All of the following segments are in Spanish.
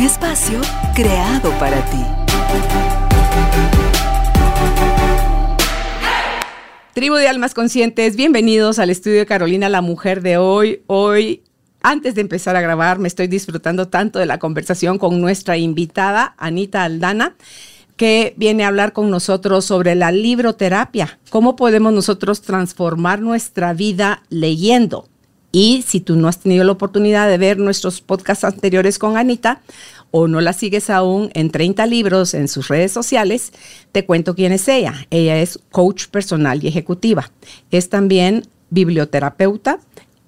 Espacio creado para ti. Tribu de Almas Conscientes, bienvenidos al estudio de Carolina, la mujer de hoy. Hoy, antes de empezar a grabar, me estoy disfrutando tanto de la conversación con nuestra invitada, Anita Aldana que viene a hablar con nosotros sobre la libroterapia, cómo podemos nosotros transformar nuestra vida leyendo. Y si tú no has tenido la oportunidad de ver nuestros podcasts anteriores con Anita o no la sigues aún en 30 libros en sus redes sociales, te cuento quién es ella. Ella es coach personal y ejecutiva. Es también biblioterapeuta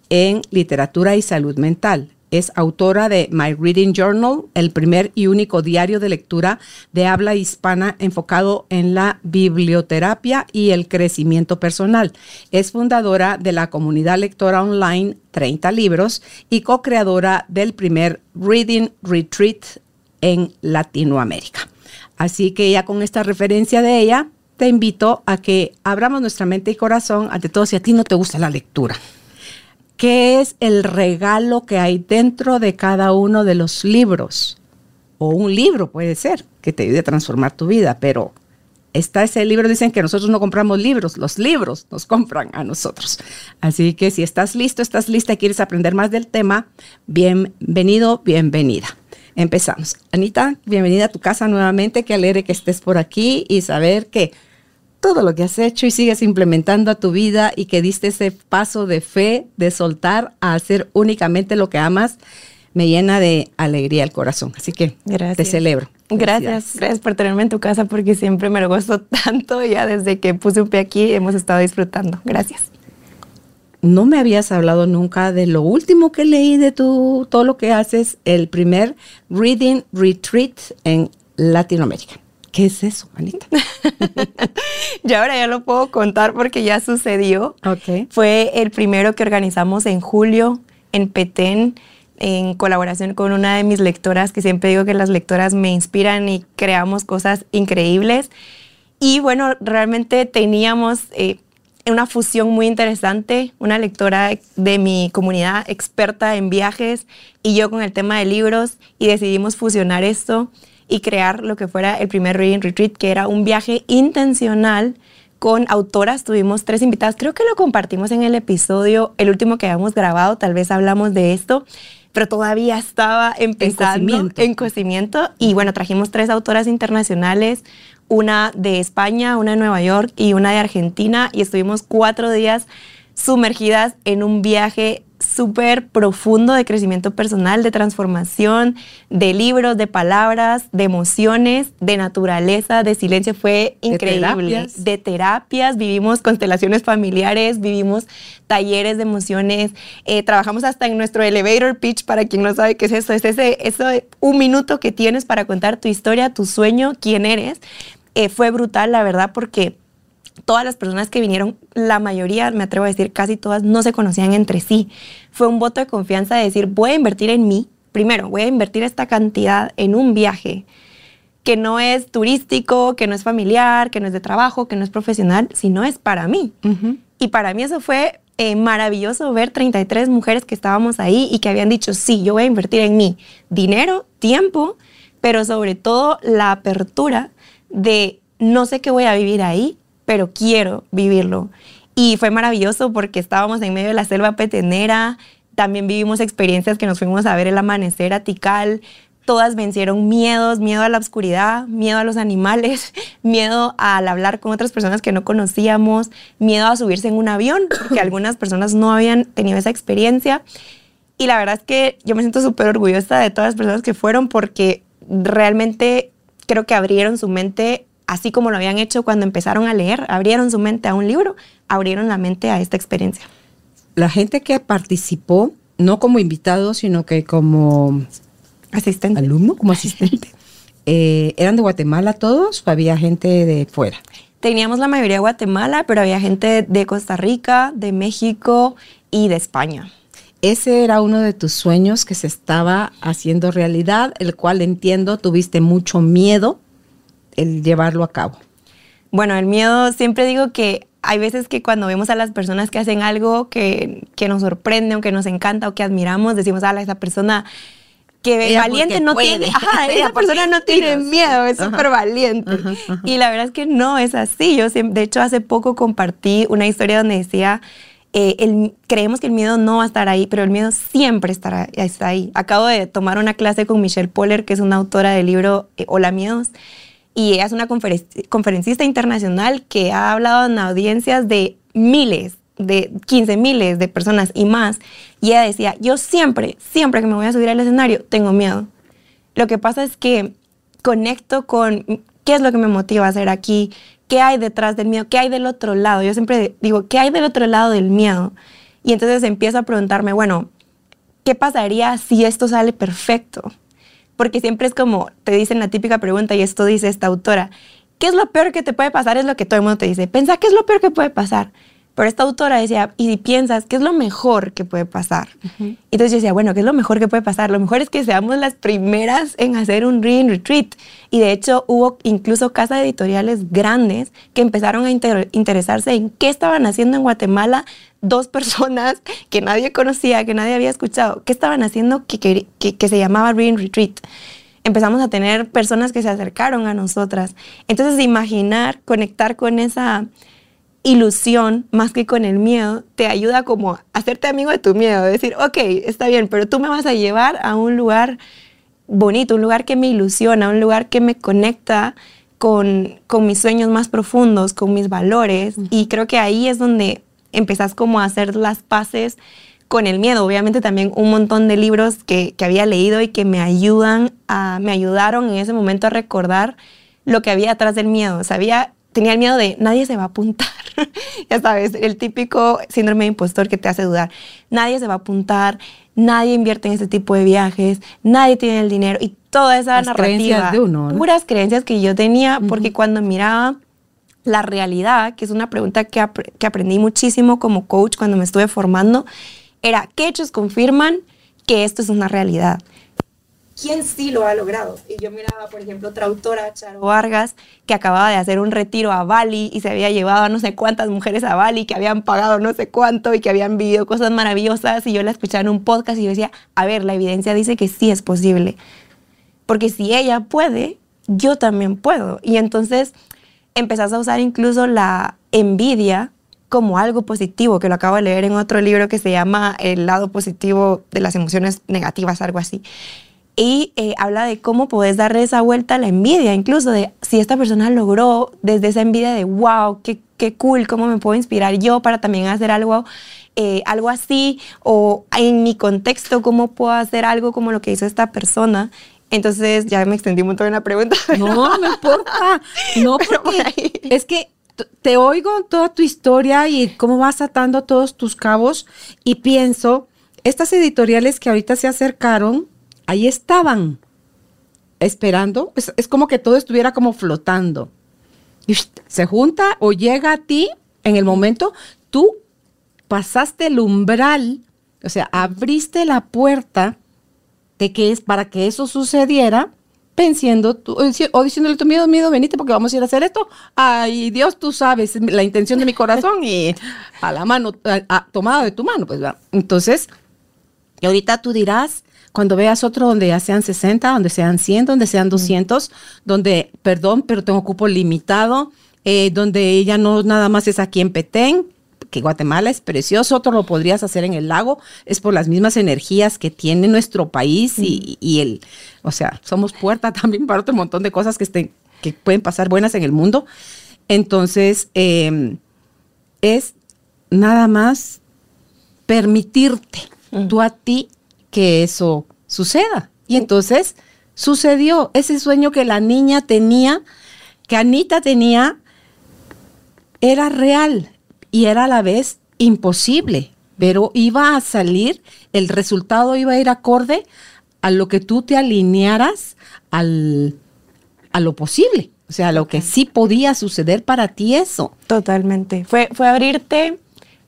en literatura y salud mental es autora de My Reading Journal, el primer y único diario de lectura de habla hispana enfocado en la biblioterapia y el crecimiento personal. Es fundadora de la comunidad lectora online 30 libros y co-creadora del primer Reading Retreat en Latinoamérica. Así que ya con esta referencia de ella, te invito a que abramos nuestra mente y corazón ante todo si a ti no te gusta la lectura. ¿Qué es el regalo que hay dentro de cada uno de los libros? O un libro puede ser que te ayude a transformar tu vida, pero está ese libro, dicen que nosotros no compramos libros, los libros nos compran a nosotros. Así que si estás listo, estás lista y quieres aprender más del tema, bienvenido, bienvenida. Empezamos. Anita, bienvenida a tu casa nuevamente, qué alegre que estés por aquí y saber que todo lo que has hecho y sigues implementando a tu vida y que diste ese paso de fe, de soltar a hacer únicamente lo que amas, me llena de alegría el corazón. Así que te celebro. Gracias, gracias por tenerme en tu casa porque siempre me lo gozo tanto. Ya desde que puse un pie aquí hemos estado disfrutando. Gracias. No me habías hablado nunca de lo último que leí de tu, todo lo que haces, el primer Reading Retreat en Latinoamérica. ¿Qué es eso, Anita? y ahora ya lo puedo contar porque ya sucedió. Okay. Fue el primero que organizamos en julio en Petén en colaboración con una de mis lectoras, que siempre digo que las lectoras me inspiran y creamos cosas increíbles. Y bueno, realmente teníamos eh, una fusión muy interesante, una lectora de mi comunidad experta en viajes y yo con el tema de libros y decidimos fusionar esto y crear lo que fuera el primer Reading Retreat, que era un viaje intencional con autoras. Tuvimos tres invitadas, creo que lo compartimos en el episodio, el último que habíamos grabado, tal vez hablamos de esto, pero todavía estaba empezando en cocimiento. Y bueno, trajimos tres autoras internacionales, una de España, una de Nueva York y una de Argentina, y estuvimos cuatro días sumergidas en un viaje súper profundo de crecimiento personal, de transformación, de libros, de palabras, de emociones, de naturaleza, de silencio. Fue increíble. De terapias, vivimos constelaciones familiares, vivimos talleres de emociones, eh, trabajamos hasta en nuestro elevator pitch, para quien no sabe qué es eso, es ese, eso, un minuto que tienes para contar tu historia, tu sueño, quién eres. Eh, fue brutal, la verdad, porque todas las personas que vinieron, la mayoría, me atrevo a decir casi todas, no se conocían entre sí. Fue un voto de confianza de decir, voy a invertir en mí, primero, voy a invertir esta cantidad en un viaje que no es turístico, que no es familiar, que no es de trabajo, que no es profesional, sino es para mí. Y para mí eso fue eh, maravilloso ver 33 mujeres que estábamos ahí y que habían dicho, sí, yo voy a invertir en mí dinero, tiempo, pero sobre todo la apertura de no sé qué voy a vivir ahí, pero quiero vivirlo. Y fue maravilloso porque estábamos en medio de la selva petenera, también vivimos experiencias que nos fuimos a ver el amanecer a Tikal, todas vencieron miedos, miedo a la oscuridad, miedo a los animales, miedo al hablar con otras personas que no conocíamos, miedo a subirse en un avión, porque algunas personas no habían tenido esa experiencia. Y la verdad es que yo me siento súper orgullosa de todas las personas que fueron porque realmente creo que abrieron su mente así como lo habían hecho cuando empezaron a leer, abrieron su mente a un libro, abrieron la mente a esta experiencia. La gente que participó, no como invitado, sino que como asistente. alumno, como asistente. Eh, ¿Eran de Guatemala todos o había gente de fuera? Teníamos la mayoría de Guatemala, pero había gente de Costa Rica, de México y de España. Ese era uno de tus sueños que se estaba haciendo realidad, el cual entiendo tuviste mucho miedo el llevarlo a cabo. Bueno, el miedo, siempre digo que hay veces que cuando vemos a las personas que hacen algo que, que nos sorprende o que nos encanta o que admiramos, decimos, a esa persona que valiente no tiene, ajá, esa persona no tiene miedo, es súper valiente. Y la verdad es que no es así. Yo, de hecho, hace poco compartí una historia donde decía, eh, el, creemos que el miedo no va a estar ahí, pero el miedo siempre estará está ahí. Acabo de tomar una clase con Michelle Poller, que es una autora del libro eh, Hola Miedos, y ella es una conferencista internacional que ha hablado en audiencias de miles de 15 miles de personas y más, y ella decía, yo siempre, siempre que me voy a subir al escenario, tengo miedo. Lo que pasa es que conecto con qué es lo que me motiva a hacer aquí, qué hay detrás del miedo, qué hay del otro lado. Yo siempre digo, ¿qué hay del otro lado del miedo? Y entonces empiezo a preguntarme, bueno, ¿qué pasaría si esto sale perfecto? Porque siempre es como, te dicen la típica pregunta y esto dice esta autora, ¿qué es lo peor que te puede pasar? Es lo que todo el mundo te dice, pensa, ¿qué es lo peor que puede pasar? Pero esta autora decía, y si piensas, ¿qué es lo mejor que puede pasar? Entonces yo decía, bueno, ¿qué es lo mejor que puede pasar? Lo mejor es que seamos las primeras en hacer un reading retreat. Y de hecho hubo incluso casas editoriales grandes que empezaron a interesarse en qué estaban haciendo en Guatemala dos personas que nadie conocía, que nadie había escuchado, qué estaban haciendo que, que, que se llamaba reading retreat empezamos a tener personas que se acercaron a nosotras. Entonces, imaginar, conectar con esa ilusión más que con el miedo te ayuda como a hacerte amigo de tu miedo, decir, ok, está bien, pero tú me vas a llevar a un lugar bonito, un lugar que me ilusiona, un lugar que me conecta con, con mis sueños más profundos, con mis valores. Y creo que ahí es donde empezás como a hacer las paces con el miedo. Obviamente también un montón de libros que, que había leído y que me ayudan a, me ayudaron en ese momento a recordar lo que había atrás del miedo. Sabía tenía el miedo de nadie se va a apuntar. ya sabes, el típico síndrome de impostor que te hace dudar. Nadie se va a apuntar, nadie invierte en este tipo de viajes, nadie tiene el dinero y toda esa Las narrativa. Creencias de uno, Puras creencias que yo tenía porque cuando miraba la realidad, que es una pregunta que, que aprendí muchísimo como coach cuando me estuve formando, era, ¿qué hechos confirman que esto es una realidad? Quién sí lo ha logrado. Y yo miraba, por ejemplo, otra autora, Charo Vargas, que acababa de hacer un retiro a Bali y se había llevado a no sé cuántas mujeres a Bali, que habían pagado no sé cuánto y que habían vivido cosas maravillosas. Y yo la escuchaba en un podcast y yo decía, a ver, la evidencia dice que sí es posible. Porque si ella puede, yo también puedo. Y entonces empezás a usar incluso la envidia como algo positivo, que lo acabo de leer en otro libro que se llama El lado positivo de las emociones negativas, algo así y eh, habla de cómo puedes darle esa vuelta a la envidia, incluso de si esta persona logró desde esa envidia de wow, qué, qué cool, cómo me puedo inspirar yo para también hacer algo, eh, algo así, o en mi contexto, cómo puedo hacer algo como lo que hizo esta persona. Entonces ya me extendí un montón en la pregunta. No, no importa. No, porque es que te oigo toda tu historia y cómo vas atando todos tus cabos y pienso, estas editoriales que ahorita se acercaron, ahí estaban, esperando. Es, como que todo estuviera como flotando. Se junta o llega a ti en el momento, tú pasaste el umbral, o sea, abriste la puerta de que es para que eso sucediera, pensando tú, o diciéndole tu miedo, miedo, venite porque vamos a ir a hacer esto. Ay, Dios, tú sabes la intención de mi corazón y a la mano, tomada de tu mano, pues va. Entonces, y ahorita tú dirás, cuando veas otro donde ya sean 60, donde sean 100, donde sean 200, donde, perdón, pero tengo cupo limitado, eh, donde ella no nada más es aquí en Petén, que Guatemala es precioso, otro lo podrías hacer en el lago, es por las mismas energías que tiene nuestro país y, el, o sea, somos puerta también para otro montón de cosas que, estén, que pueden pasar buenas en el mundo. Entonces, em, es nada más permitirte tú a ti que eso suceda. Y entonces sucedió ese sueño que la niña tenía, que Anita tenía, era real y era a la vez imposible, pero iba a salir, el resultado iba a ir acorde a lo que tú te alinearas al, a lo posible. O sea, a lo que sí podía suceder para ti eso. Totalmente. Fue, fue abrirte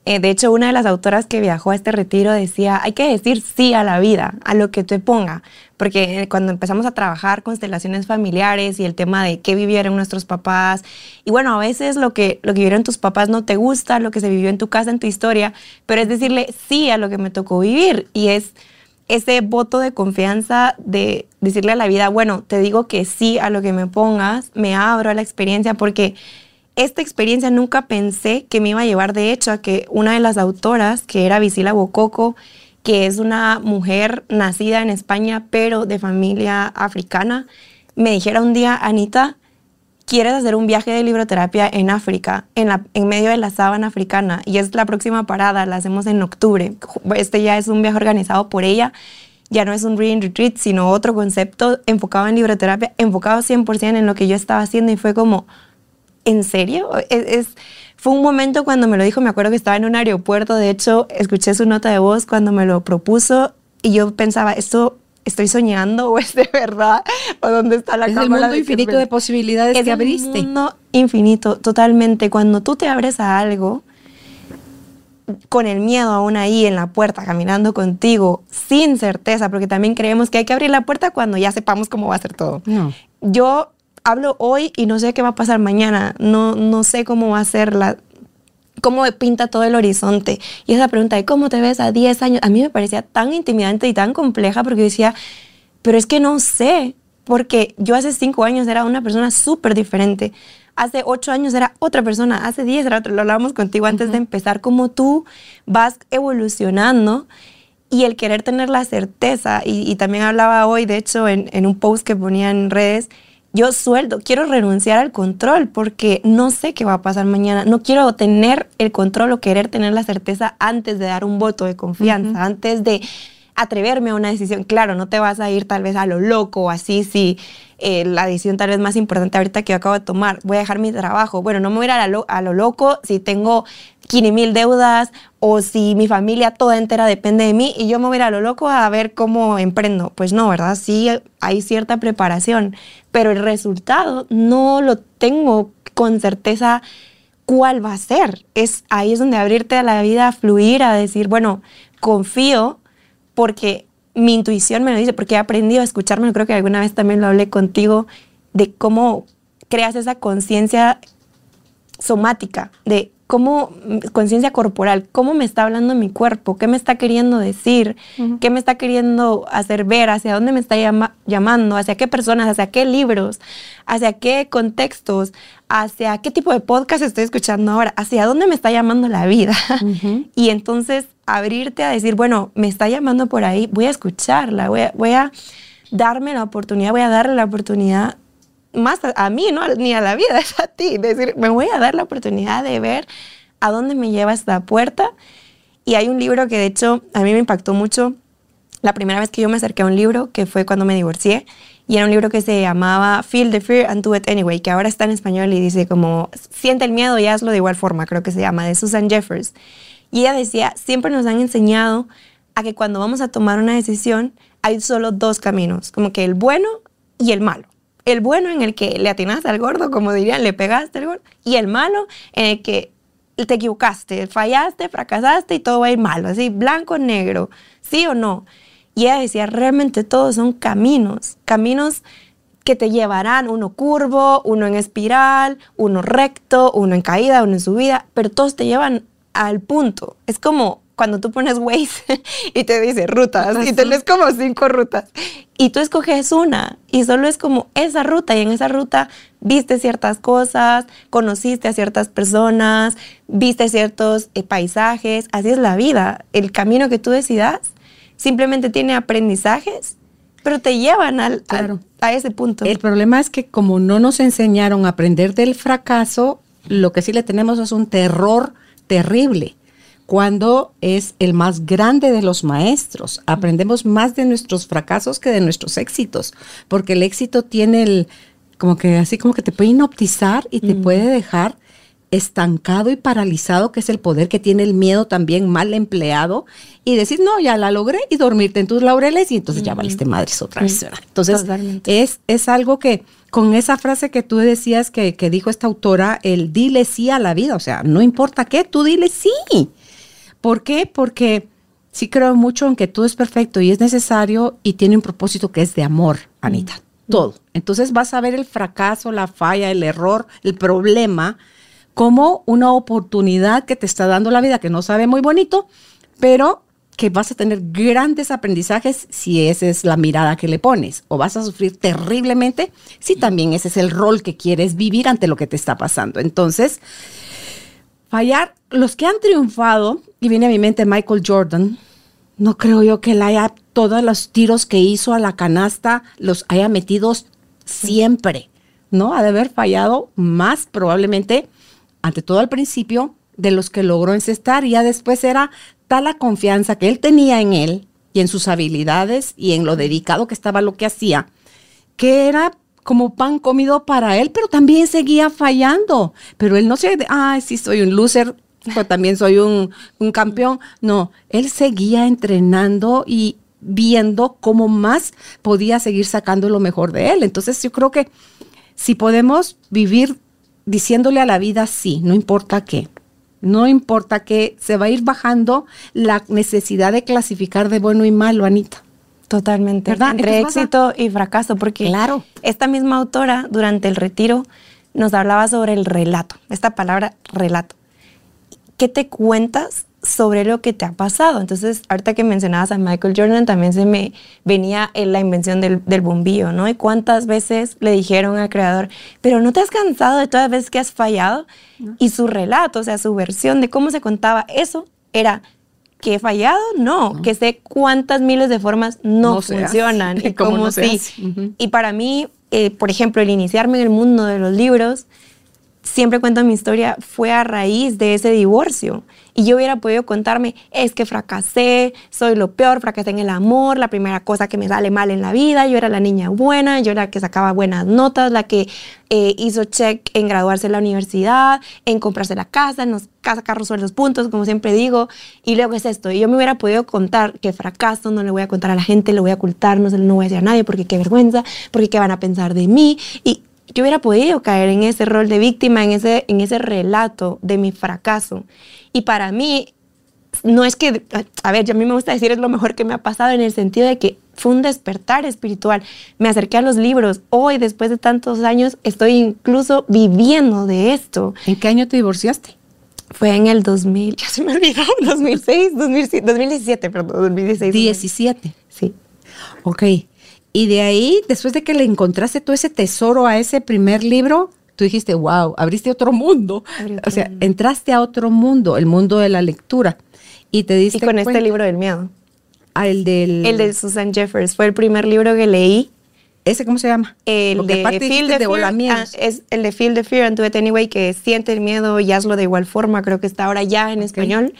eh, de hecho, una de las autoras que viajó a este retiro decía, hay que decir sí a la vida, a lo que te ponga, porque cuando empezamos a trabajar constelaciones familiares y el tema de qué vivieron nuestros papás, y bueno, a veces lo que, lo que vivieron tus papás no te gusta, lo que se vivió en tu casa, en tu historia, pero es decirle sí a lo que me tocó vivir y es ese voto de confianza de decirle a la vida, bueno, te digo que sí a lo que me pongas, me abro a la experiencia porque esta experiencia nunca pensé que me iba a llevar, de hecho, a que una de las autoras, que era Visila Bococo, que es una mujer nacida en España, pero de familia africana, me dijera un día, Anita, ¿quieres hacer un viaje de libroterapia en África, en, medio de la sábana africana? Y es la próxima parada, la hacemos en octubre. Este ya es un viaje organizado por ella. Ya no es un reading retreat, sino otro concepto enfocado en libroterapia, enfocado 100% en lo que yo estaba haciendo y fue como, ¿en serio? Es, fue un momento cuando me lo dijo, me acuerdo que estaba en un aeropuerto, de hecho, escuché su nota de voz cuando me lo propuso y yo pensaba, esto estoy soñando o es de verdad o dónde está la es el mundo infinito de posibilidades que abriste. Es el mundo infinito, totalmente. Cuando tú te abres a algo con el miedo aún ahí en la puerta, caminando contigo, sin certeza, porque también creemos que hay que abrir la puerta cuando ya sepamos cómo va a ser todo. No. Yo hablo hoy y no sé qué va a pasar mañana, no, no sé cómo va a ser la, cómo pinta todo el horizonte. Y esa pregunta de cómo te ves a 10 años, a mí me parecía tan intimidante y tan compleja porque decía, pero es que no sé, porque yo hace 5 años era una persona súper diferente. Hace 8 años era otra persona, hace 10 era otra, lo hablábamos contigo antes de empezar, como tú vas evolucionando y el querer tener la certeza, y, también hablaba hoy, de hecho, en, en un post que ponía en redes, yo sueldo, quiero renunciar al control porque no sé qué va a pasar mañana. No quiero tener el control o querer tener la certeza antes de dar un voto de confianza, antes de atreverme a una decisión. Claro, no te vas a ir tal vez a lo loco o así si eh, la decisión tal vez más importante ahorita que yo acabo de tomar, voy a dejar mi trabajo. Bueno, no me voy a ir a lo, a lo loco si tengo 15 mil deudas o si mi familia toda entera depende de mí y yo me voy a ir a lo loco a ver cómo emprendo. Pues no, ¿verdad? Sí hay cierta preparación, pero el resultado no lo tengo con certeza cuál va a ser. Es ahí es donde abrirte a la vida, a fluir, a decir, bueno, confío porque mi intuición me lo dice, porque he aprendido a escucharme, creo que alguna vez también lo hablé contigo, de cómo creas esa conciencia somática, de cómo, conciencia corporal, cómo me está hablando mi cuerpo, qué me está queriendo decir, qué me está queriendo hacer ver, hacia dónde me está llamando, hacia qué personas, hacia qué libros, hacia qué contextos, hacia qué tipo de podcast estoy escuchando ahora, hacia dónde me está llamando la vida. Y entonces abrirte a decir, bueno, me está llamando por ahí, voy a escucharla, voy a, voy a darme la oportunidad, voy a darle la oportunidad más a, mí, no ni a la vida, es a ti. Decir, me voy a dar la oportunidad de ver a dónde me lleva esta puerta. Y hay un libro que de hecho a mí me impactó mucho. La primera vez que yo me acerqué a un libro, que fue cuando me divorcié, y era un libro que se llamaba Feel the Fear and Do It Anyway, que ahora está en español y dice como, siente el miedo y hazlo de igual forma, creo que se llama, de Susan Jeffers. Y ella decía, siempre nos han enseñado a que cuando vamos a tomar una decisión hay solo dos caminos, como que el bueno y el malo el bueno en el que le atinaste al gordo, como dirían, le pegaste al gordo, y el malo en el que te equivocaste, fallaste, fracasaste y todo va a ir malo, así, blanco, negro, sí o no. Y ella decía, realmente todos son caminos, caminos que te llevarán uno curvo, uno en espiral, uno recto, uno en caída, uno en subida, pero todos te llevan al punto. Es como cuando tú pones Waze y te dice rutas y tenés como cinco rutas y tú escoges una y solo es como esa ruta y en esa ruta viste ciertas cosas, conociste a ciertas personas, viste ciertos eh, paisajes, así es la vida. El camino que tú decidas simplemente tiene aprendizajes, pero te llevan al, a ese punto. El problema es que como no nos enseñaron a aprender del fracaso, lo que sí le tenemos es un terror terrible cuando es el más grande de los maestros. Aprendemos más de nuestros fracasos que de nuestros éxitos, porque el éxito tiene el, como que así como que te puede hipnotizar y te puede dejar estancado y paralizado, que es el poder que tiene el miedo también mal empleado, y decir, no, ya la logré, y dormirte en tus laureles, y entonces ya valiste madres otra vez. Entonces, es, es algo que con esa frase que tú decías que, que dijo esta autora, el dile sí a la vida, o sea, no importa qué, tú dile sí. ¿Por qué? Porque sí creo mucho en que todo es perfecto y es necesario y tiene un propósito que es de amor, Anita. Mm. Todo. Entonces vas a ver el fracaso, la falla, el error, el problema como una oportunidad que te está dando la vida, que no sabe muy bonito, pero que vas a tener grandes aprendizajes si esa es la mirada que le pones, o vas a sufrir terriblemente si también ese es el rol que quieres vivir ante lo que te está pasando. Entonces, fallar, los que han triunfado, y viene a mi mente Michael Jordan, no creo yo que él haya todos los tiros que hizo a la canasta, los haya metidos siempre, ¿no? Ha de haber fallado más probablemente ante todo al principio, de los que logró encestar y ya después era tal la confianza que él tenía en él y en sus habilidades y en lo dedicado que estaba lo que hacía, que era como pan comido para él, pero también seguía fallando. Pero él no se, ay, sí, soy un loser, también soy un, un campeón. No, él seguía entrenando y viendo cómo más podía seguir sacando lo mejor de él. Entonces yo creo que si podemos vivir diciéndole a la vida sí, no importa qué. No importa que se va a ir bajando la necesidad de clasificar de bueno y malo, Anita. Totalmente. ¿Verdad? Entre éxito y fracaso, porque claro. esta misma autora durante el retiro nos hablaba sobre el relato, esta palabra relato. ¿Qué te cuentas sobre lo que te ha pasado. Entonces, ahorita que mencionabas a Michael Jordan, también se me venía la invención del, bombillo, ¿no? Y cuántas veces le dijeron al creador, pero no te has cansado de todas las veces que has fallado. Y su relato, o sea, su versión de cómo se contaba eso era que he fallado, no, que sé cuántas miles de formas no, funcionan y cómo, sí. Y para mí, eh, por ejemplo, el iniciarme en el mundo de los libros, siempre cuento mi historia, fue a raíz de ese divorcio. Y yo hubiera podido contarme, es que fracasé, soy lo peor, fracasé en el amor, la primera cosa que me sale mal en la vida, yo era la niña buena, yo era la que sacaba buenas notas, la que eh, hizo check en graduarse en la universidad, en comprarse la casa, en los casa, carros, los puntos, como siempre digo, y luego es esto. Y yo me hubiera podido contar que fracaso, no le voy a contar a la gente, lo voy a ocultar, no se lo voy a decir a nadie porque qué vergüenza, porque qué van a pensar de mí. Y yo hubiera podido caer en ese rol de víctima, en ese, en ese relato de mi fracaso. Y para mí, no es que, a ver, yo a mí me gusta decir es lo mejor que me ha pasado en el sentido de que fue un despertar espiritual. Me acerqué a los libros. Hoy, después de tantos años, estoy incluso viviendo de esto. ¿En qué año te divorciaste? Fue en el 2000, ya se me olvidó, 2006, 2017, perdón, 2016. 17. Sí. Ok. Y de ahí, después de que le encontraste todo ese tesoro a ese primer libro, tú dijiste, wow, abriste otro mundo. o sea, entraste a otro mundo, el mundo de la lectura. Y te diste Y con este libro del miedo. Ah, el del... El de Susan Jeffers. Fue el primer libro que leí. ¿Ese cómo se llama? El de Feel the Fear. Ah, es el de Feel the Fear and Do It Anyway, que siente el miedo y hazlo de igual forma. Creo que está ahora ya en español.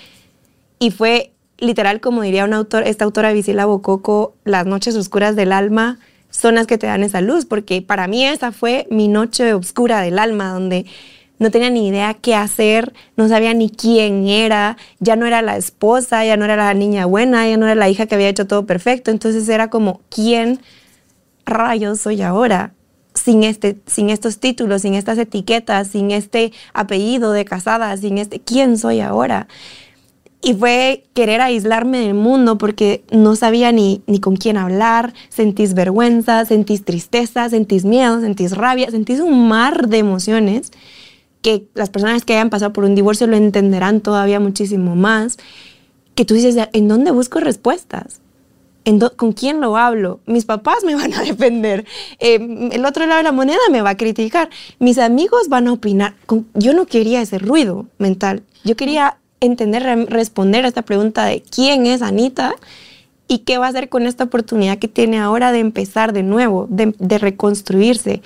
Y fue literal, como diría un autor, esta autora Visila Bococo, las noches oscuras del alma son las que te dan esa luz, porque para mí esa fue mi noche oscura del alma, donde no tenía ni idea qué hacer, no sabía ni quién era, ya no era la esposa, ya no era la niña buena, ya no era la hija que había hecho todo perfecto, entonces era como, ¿quién rayos soy ahora? Sin, este, sin estos títulos, sin estas etiquetas, sin este apellido de casada, sin este, ¿quién soy ahora? Y fue querer aislarme del mundo porque no sabía ni, ni con quién hablar, sentís vergüenza, sentís tristeza, sentís miedo, sentís rabia, sentís un mar de emociones que las personas que hayan pasado por un divorcio lo entenderán todavía muchísimo más, que tú dices, ¿en dónde busco respuestas? ¿En ¿Con quién lo hablo? Mis papás me van a defender. Eh, el otro lado de la moneda me va a criticar. Mis amigos van a opinar. Yo no quería ese ruido mental. Yo quería entender, responder a esta pregunta de quién es Anita y qué va a hacer con esta oportunidad que tiene ahora de empezar de nuevo, de, reconstruirse.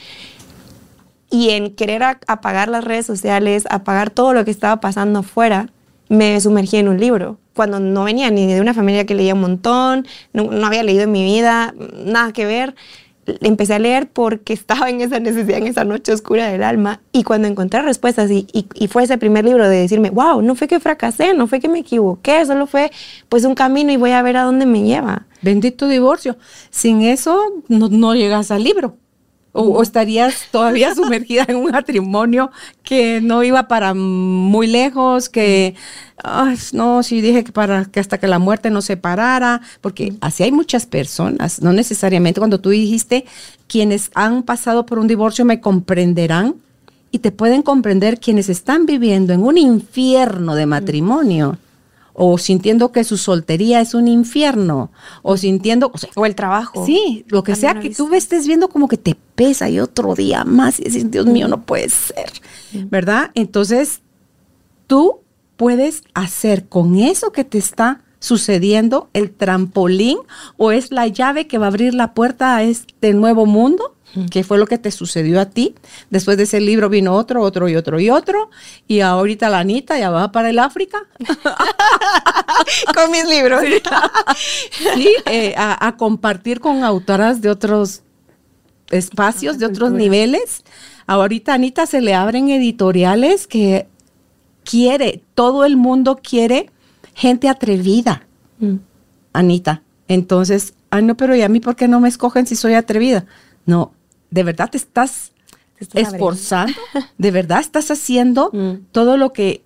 Y en querer apagar las redes sociales, apagar todo lo que estaba pasando afuera, me sumergí en un libro. Cuando no venía ni de una familia que leía un montón, no, no había leído en mi vida, nada que ver empecé a leer porque estaba en esa necesidad, en esa noche oscura del alma. Y cuando encontré respuestas y, y, fue ese primer libro de decirme, wow, no fue que fracasé, no fue que me equivoqué, solo fue pues un camino y voy a ver a dónde me lleva. Bendito divorcio. Sin eso no, no llegas al libro. O, estarías todavía sumergida en un matrimonio que no iba para muy lejos, que no, sí dije que para que hasta que la muerte nos separara, porque así hay muchas personas, no necesariamente. Cuando tú dijiste quienes han pasado por un divorcio me comprenderán y te pueden comprender quienes están viviendo en un infierno de matrimonio o sintiendo que su soltería es un infierno, o sintiendo... O, el trabajo. Sí, lo que sea que tú estés viendo como que te pesa y otro día más y dices, Dios mío, no puede ser, ¿verdad? Entonces, tú puedes hacer con eso que te está sucediendo el trampolín o es la llave que va a abrir la puerta a este nuevo mundo ¿Qué fue lo que te sucedió a ti. Después de ese libro vino otro, otro y otro y otro. Y ahorita la Anita ya va para el África. con mis libros. sí, eh, a, compartir con autoras de otros espacios, de otros niveles. Ahorita Anita se le abren editoriales que quiere, todo el mundo quiere gente atrevida. Mm. Anita. Entonces, ay no, pero ¿y a mí por qué no me escogen si soy atrevida? No, ¿de verdad te estás, esforzando? ¿De verdad estás haciendo mm. todo lo que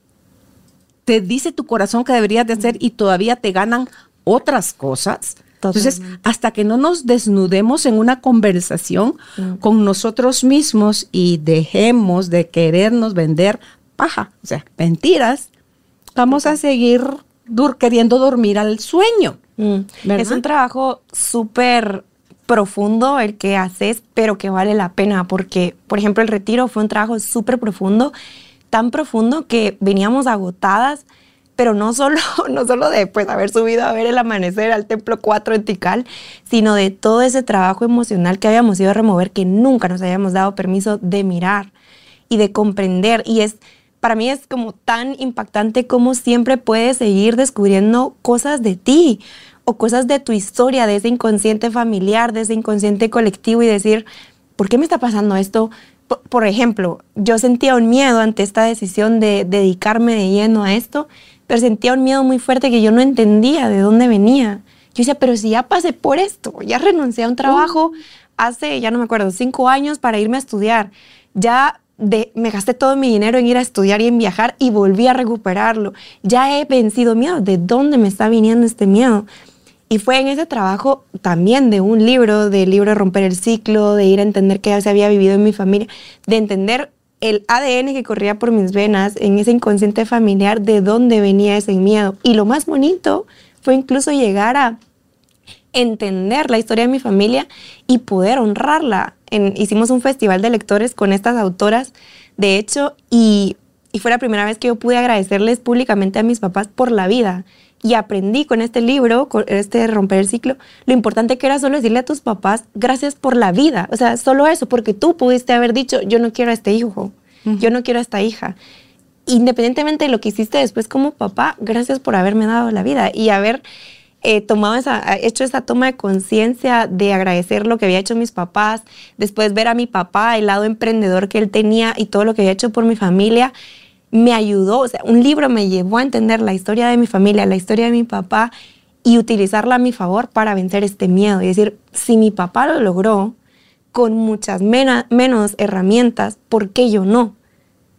te dice tu corazón que deberías de hacer y todavía te ganan otras cosas? Entonces, hasta que no nos desnudemos en una conversación mm. con nosotros mismos y dejemos de querernos vender paja, o sea, mentiras, vamos a seguir queriendo dormir al sueño. Mm. Es un trabajo súper profundo el que haces, pero que vale la pena, porque, por ejemplo, el retiro fue un trabajo súper profundo, tan profundo que veníamos agotadas, pero no solo, no solo de pues, haber subido a ver el amanecer al templo 4 en Tikal, sino de todo ese trabajo emocional que habíamos ido a remover, que nunca nos habíamos dado permiso de mirar y de comprender. Y es, para mí es como tan impactante como siempre puedes seguir descubriendo cosas de ti o cosas de tu historia, de ese inconsciente familiar, de ese inconsciente colectivo y decir, ¿por qué me está pasando esto? Por, ejemplo, yo sentía un miedo ante esta decisión de dedicarme de lleno a esto, pero sentía un miedo muy fuerte que yo no entendía de dónde venía. Yo decía, pero si ya pasé por esto, ya renuncié a un trabajo uh. hace, ya no me acuerdo, cinco años para irme a estudiar, ya de, me gasté todo mi dinero en ir a estudiar y en viajar y volví a recuperarlo. Ya he vencido miedo. ¿De dónde me está viniendo este miedo? Y fue en ese trabajo también de un libro, del libro Romper el Ciclo, de ir a entender qué se había vivido en mi familia, de entender el ADN que corría por mis venas, en ese inconsciente familiar, de dónde venía ese miedo. Y lo más bonito fue incluso llegar a entender la historia de mi familia y poder honrarla. hicimos un festival de lectores con estas autoras, de hecho, y, y fue la primera vez que yo pude agradecerles públicamente a mis papás por la vida y aprendí con este libro, con este Romper el Ciclo, lo importante que era solo decirle a tus papás, gracias por la vida. O sea, solo eso, porque tú pudiste haber dicho, yo no quiero a este hijo, yo no quiero a esta hija. Independientemente de lo que hiciste después como papá, gracias por haberme dado la vida y haber eh, tomado esa, hecho esa toma de conciencia de agradecer lo que había hecho mis papás, después ver a mi papá, el lado emprendedor que él tenía y todo lo que había hecho por mi familia me ayudó, o sea, un libro me llevó a entender la historia de mi familia, la historia de mi papá y utilizarla a mi favor para vencer este miedo. Y decir, si mi papá lo logró con muchas menos herramientas, ¿por qué yo no?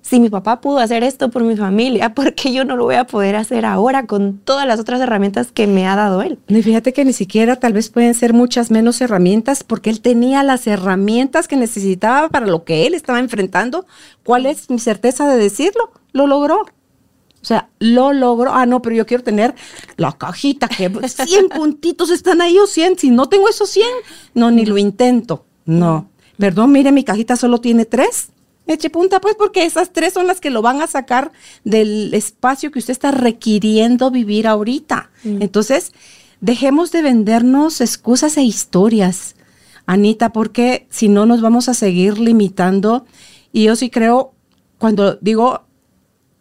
Si mi papá pudo hacer esto por mi familia, ¿por qué yo no lo voy a poder hacer ahora con todas las otras herramientas que me ha dado él? Y fíjate que ni siquiera tal vez pueden ser muchas menos herramientas porque él tenía las herramientas que necesitaba para lo que él estaba enfrentando. ¿Cuál es mi certeza de decirlo? Lo logró. O sea, lo logró. Ah, no, pero yo quiero tener la cajita que 100 puntitos están ahí o 100. Si no tengo esos 100, no, ni lo intento. No. Perdón, mire, mi cajita solo tiene tres. Eche punta, pues, porque esas tres son las que lo van a sacar del espacio que usted está requiriendo vivir ahorita. Mm. Entonces, dejemos de vendernos excusas e historias, Anita, porque si no nos vamos a seguir limitando. Y yo sí creo, cuando digo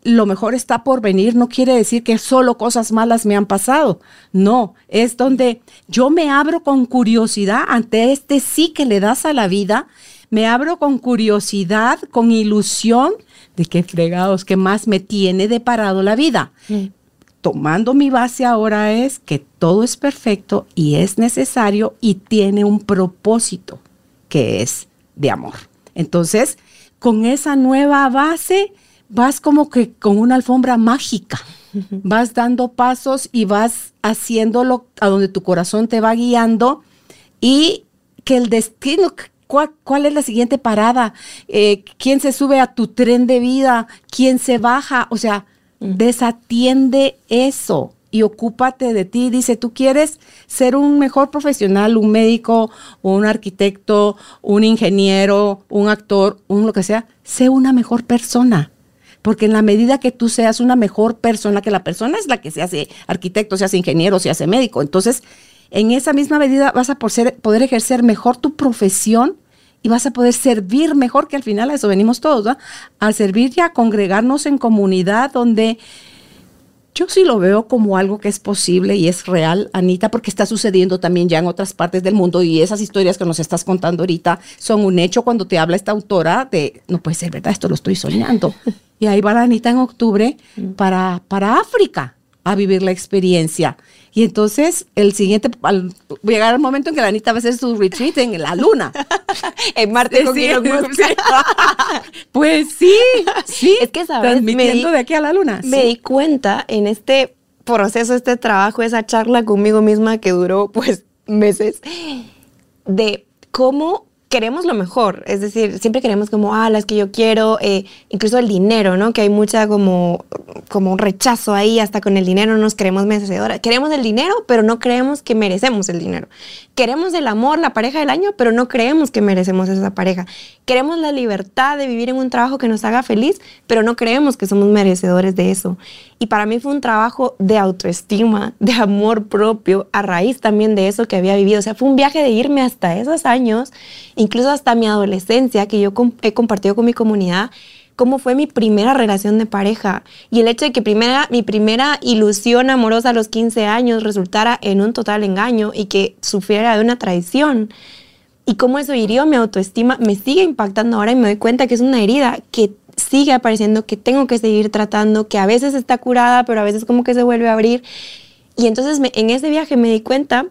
lo mejor está por venir, no quiere decir que solo cosas malas me han pasado. No, es donde yo me abro con curiosidad ante este sí que le das a la vida, me abro con curiosidad, con ilusión de qué fregados, qué más me tiene deparado la vida. Mm. Tomando mi base ahora es que todo es perfecto y es necesario y tiene un propósito que es de amor. Entonces, con esa nueva base, vas como que con una alfombra mágica. Vas dando pasos y vas haciéndolo a donde tu corazón te va guiando y que el destino, cuál, es la siguiente parada, eh, quién se sube a tu tren de vida, quién se baja, o sea, desatiende eso y ocúpate de ti. Dice, tú quieres ser un mejor profesional, un médico, un arquitecto, un ingeniero, un actor, un lo que sea, sé una mejor persona. Porque en la medida que tú seas una mejor persona, que la persona es la que se hace arquitecto, se hace ingeniero, se hace médico. Entonces, en esa misma medida vas a poder ejercer mejor tu profesión y vas a poder servir mejor, que al final a eso venimos todos, ¿no? A servir y a congregarnos en comunidad donde yo sí lo veo como algo que es posible y es real, Anita, porque está sucediendo también ya en otras partes del mundo y esas historias que nos estás contando ahorita son un hecho cuando te habla esta autora de, no puede ser verdad, esto lo estoy soñando. Y ahí va la Anita en octubre mm. para, para África a vivir la experiencia. Y entonces el siguiente, al, llegar el momento en que la Anita va a hacer su retreat en la luna. en Marte con Pues sí, sí. Es que sabes, transmitiendo de aquí a la luna. Me di cuenta en este proceso, este trabajo, esa charla conmigo misma que duró pues meses, de cómo queremos lo mejor, es decir, siempre queremos como, ah, las que yo quiero, eh, incluso el dinero, ¿no? Que hay mucha como, como un rechazo ahí, hasta con el dinero no nos queremos merecedoras. Queremos el dinero, pero no creemos que merecemos el dinero. Queremos el amor, la pareja del año, pero no creemos que merecemos esa pareja. Queremos la libertad de vivir en un trabajo que nos haga feliz, pero no creemos que somos merecedores de eso. Y para mí fue un trabajo de autoestima, de amor propio, a raíz también de eso que había vivido. O sea, fue un viaje de irme hasta esos años, incluso hasta mi adolescencia, que yo he compartido con mi comunidad cómo fue mi primera relación de pareja y el hecho de que primera, mi primera ilusión amorosa a los 15 años resultara en un total engaño y que sufriera de una traición. Y cómo eso hirió mi autoestima, me sigue impactando ahora y me doy cuenta que es una herida que sigue apareciendo, que tengo que seguir tratando, que a veces está curada, pero a veces como que se vuelve a abrir. Y entonces en ese viaje me di cuenta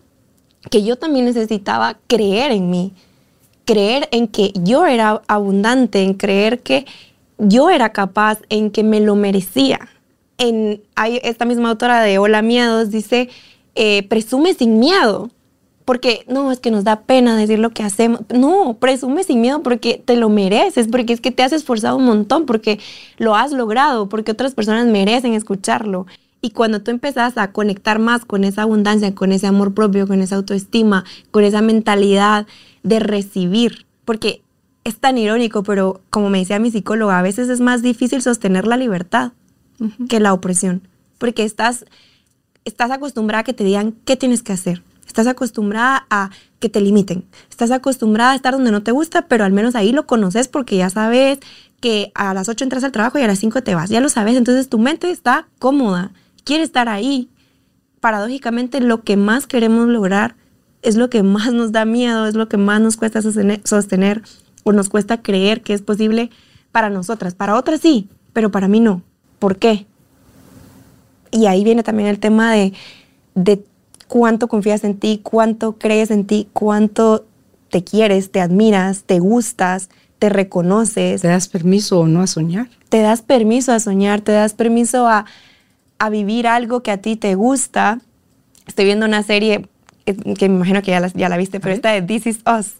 que yo también necesitaba creer en mí, creer en que yo era abundante, en creer que yo era capaz, en que me lo merecía. En, esta misma autora de Hola Miedos dice, eh, presume sin miedo, porque no, es que nos da pena decir lo que hacemos. No, presume sin miedo porque te lo mereces, porque es que te has esforzado un montón, porque lo has logrado, porque otras personas merecen escucharlo. Y cuando tú empezás a conectar más con esa abundancia, con ese amor propio, con esa autoestima, con esa mentalidad de recibir, porque es tan irónico, pero como me decía mi psicóloga, a veces es más difícil sostener la libertad que la opresión, porque estás, estás acostumbrada a que te digan qué tienes que hacer, estás acostumbrada a que te limiten, estás acostumbrada a estar donde no te gusta, pero al menos ahí lo conoces porque ya sabes que a las 8 entras al trabajo y a las 5 te vas, ya lo sabes, entonces tu mente está cómoda, quiere estar ahí. Paradójicamente lo que más queremos lograr es lo que más nos da miedo, es lo que más nos cuesta sostener o nos cuesta creer que es posible para nosotras. Para otras sí, pero para mí no. ¿Por qué? Y ahí viene también el tema de, de cuánto confías en ti, cuánto crees en ti, cuánto te quieres, te admiras, te gustas, te reconoces. ¿Te das permiso o no a soñar? Te das permiso a soñar, te das permiso a, a vivir algo que a ti te gusta. Estoy viendo una serie eh, que me imagino que ya la, ya la viste, pero esta de This Is Us.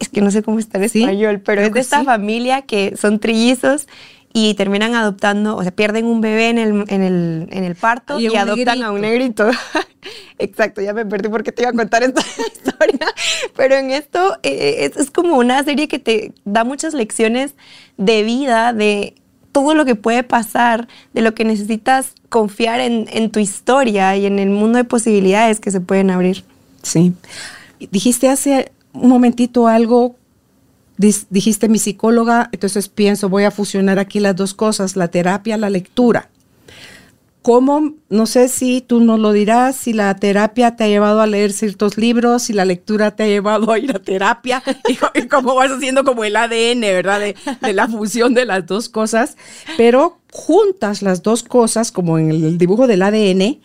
Es que no sé cómo está en español, pero es de esta familia que son trillizos y terminan adoptando, o sea, pierden un bebé en el, en el, en el parto y, adoptan a un negrito. Exacto, ya me perdí porque te iba a contar esta historia, pero en esto eh, es, es, como una serie que te da muchas lecciones de vida, de todo lo que puede pasar, de lo que necesitas confiar en, en tu historia y en el mundo de posibilidades que se pueden abrir. Sí. Dijiste hace un momentito algo dijiste mi psicóloga, entonces pienso, voy a fusionar aquí las dos cosas, la terapia, la lectura. ¿Cómo? No sé si tú nos lo dirás, si la terapia te ha llevado a leer ciertos libros, si la lectura te ha llevado a ir a terapia, y, cómo vas haciendo como el ADN, ¿verdad? De, de, la fusión de las dos cosas, pero juntas las dos cosas, como en el dibujo del ADN,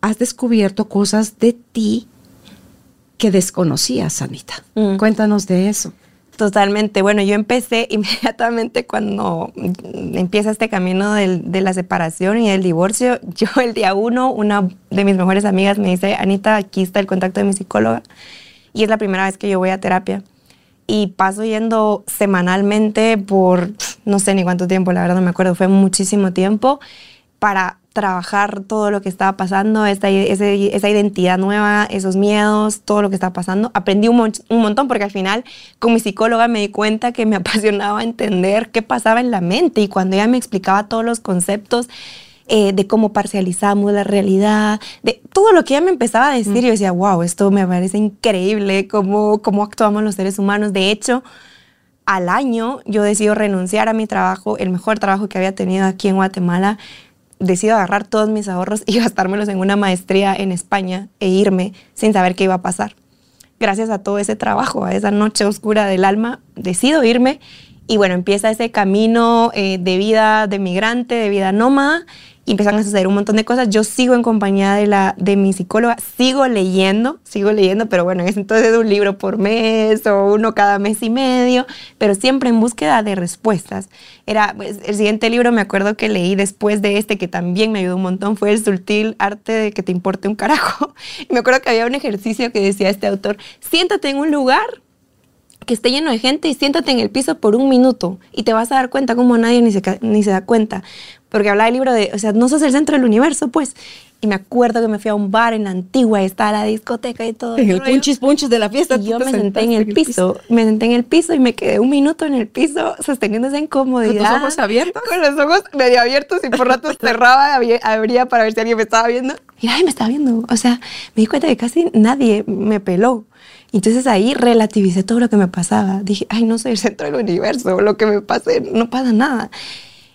has descubierto cosas de ti que desconocías, Anita. Mm. Cuéntanos de eso. Totalmente. Bueno, yo empecé inmediatamente cuando empieza este camino de la separación y el divorcio. Yo el día uno, una de mis mejores amigas me dice, Anita, aquí está el contacto de mi psicóloga. Y es la primera vez que yo voy a terapia. Y paso yendo semanalmente por no sé ni cuánto tiempo, la verdad no me acuerdo, fue muchísimo tiempo para trabajar todo lo que estaba pasando, esta, esa identidad nueva, esos miedos, todo lo que estaba pasando. Aprendí un, un, montón porque al final con mi psicóloga me di cuenta que me apasionaba entender qué pasaba en la mente y cuando ella me explicaba todos los conceptos eh, de cómo parcializamos la realidad, de todo lo que ella me empezaba a decir, yo decía, wow, esto me parece increíble, cómo, cómo actuamos los seres humanos. De hecho, al año yo decido renunciar a mi trabajo, el mejor trabajo que había tenido aquí en Guatemala decido agarrar todos mis ahorros y gastármelos en una maestría en España e irme sin saber qué iba a pasar. Gracias a todo ese trabajo, a esa noche oscura del alma, decido irme y bueno, empieza ese camino eh, de vida de migrante, de vida nómada y empiezan a suceder un montón de cosas. Yo sigo en compañía de, la, de mi psicóloga, sigo leyendo, sigo leyendo, pero bueno, es entonces un libro por mes o uno cada mes y medio, pero siempre en búsqueda de respuestas. Era, pues, el siguiente libro me acuerdo que leí después de este, que también me ayudó un montón, fue El sutil arte de que te importe un carajo. Y me acuerdo que había un ejercicio que decía este autor, siéntate en un lugar que esté lleno de gente y siéntate en el piso por un minuto y te vas a dar cuenta como nadie ni se, ni se da cuenta porque hablaba del libro de, o sea, no sos el centro del universo, pues. Y me acuerdo que me fui a un bar en la antigua y estaba la discoteca y todo. En el punchis punchis de la fiesta. Y yo me senté en el, piso, me senté en el piso y me quedé un minuto en el piso sosteniéndose en comodidad. ¿Con los ojos abiertos? Con los ojos medio abiertos y por rato cerraba, abría para ver si alguien me estaba viendo. Y nadie me estaba viendo. O sea, me di cuenta que casi nadie me peló. Entonces ahí relativicé todo lo que me pasaba. Dije, ay, no soy el centro del universo, lo que me pase, no pasa nada.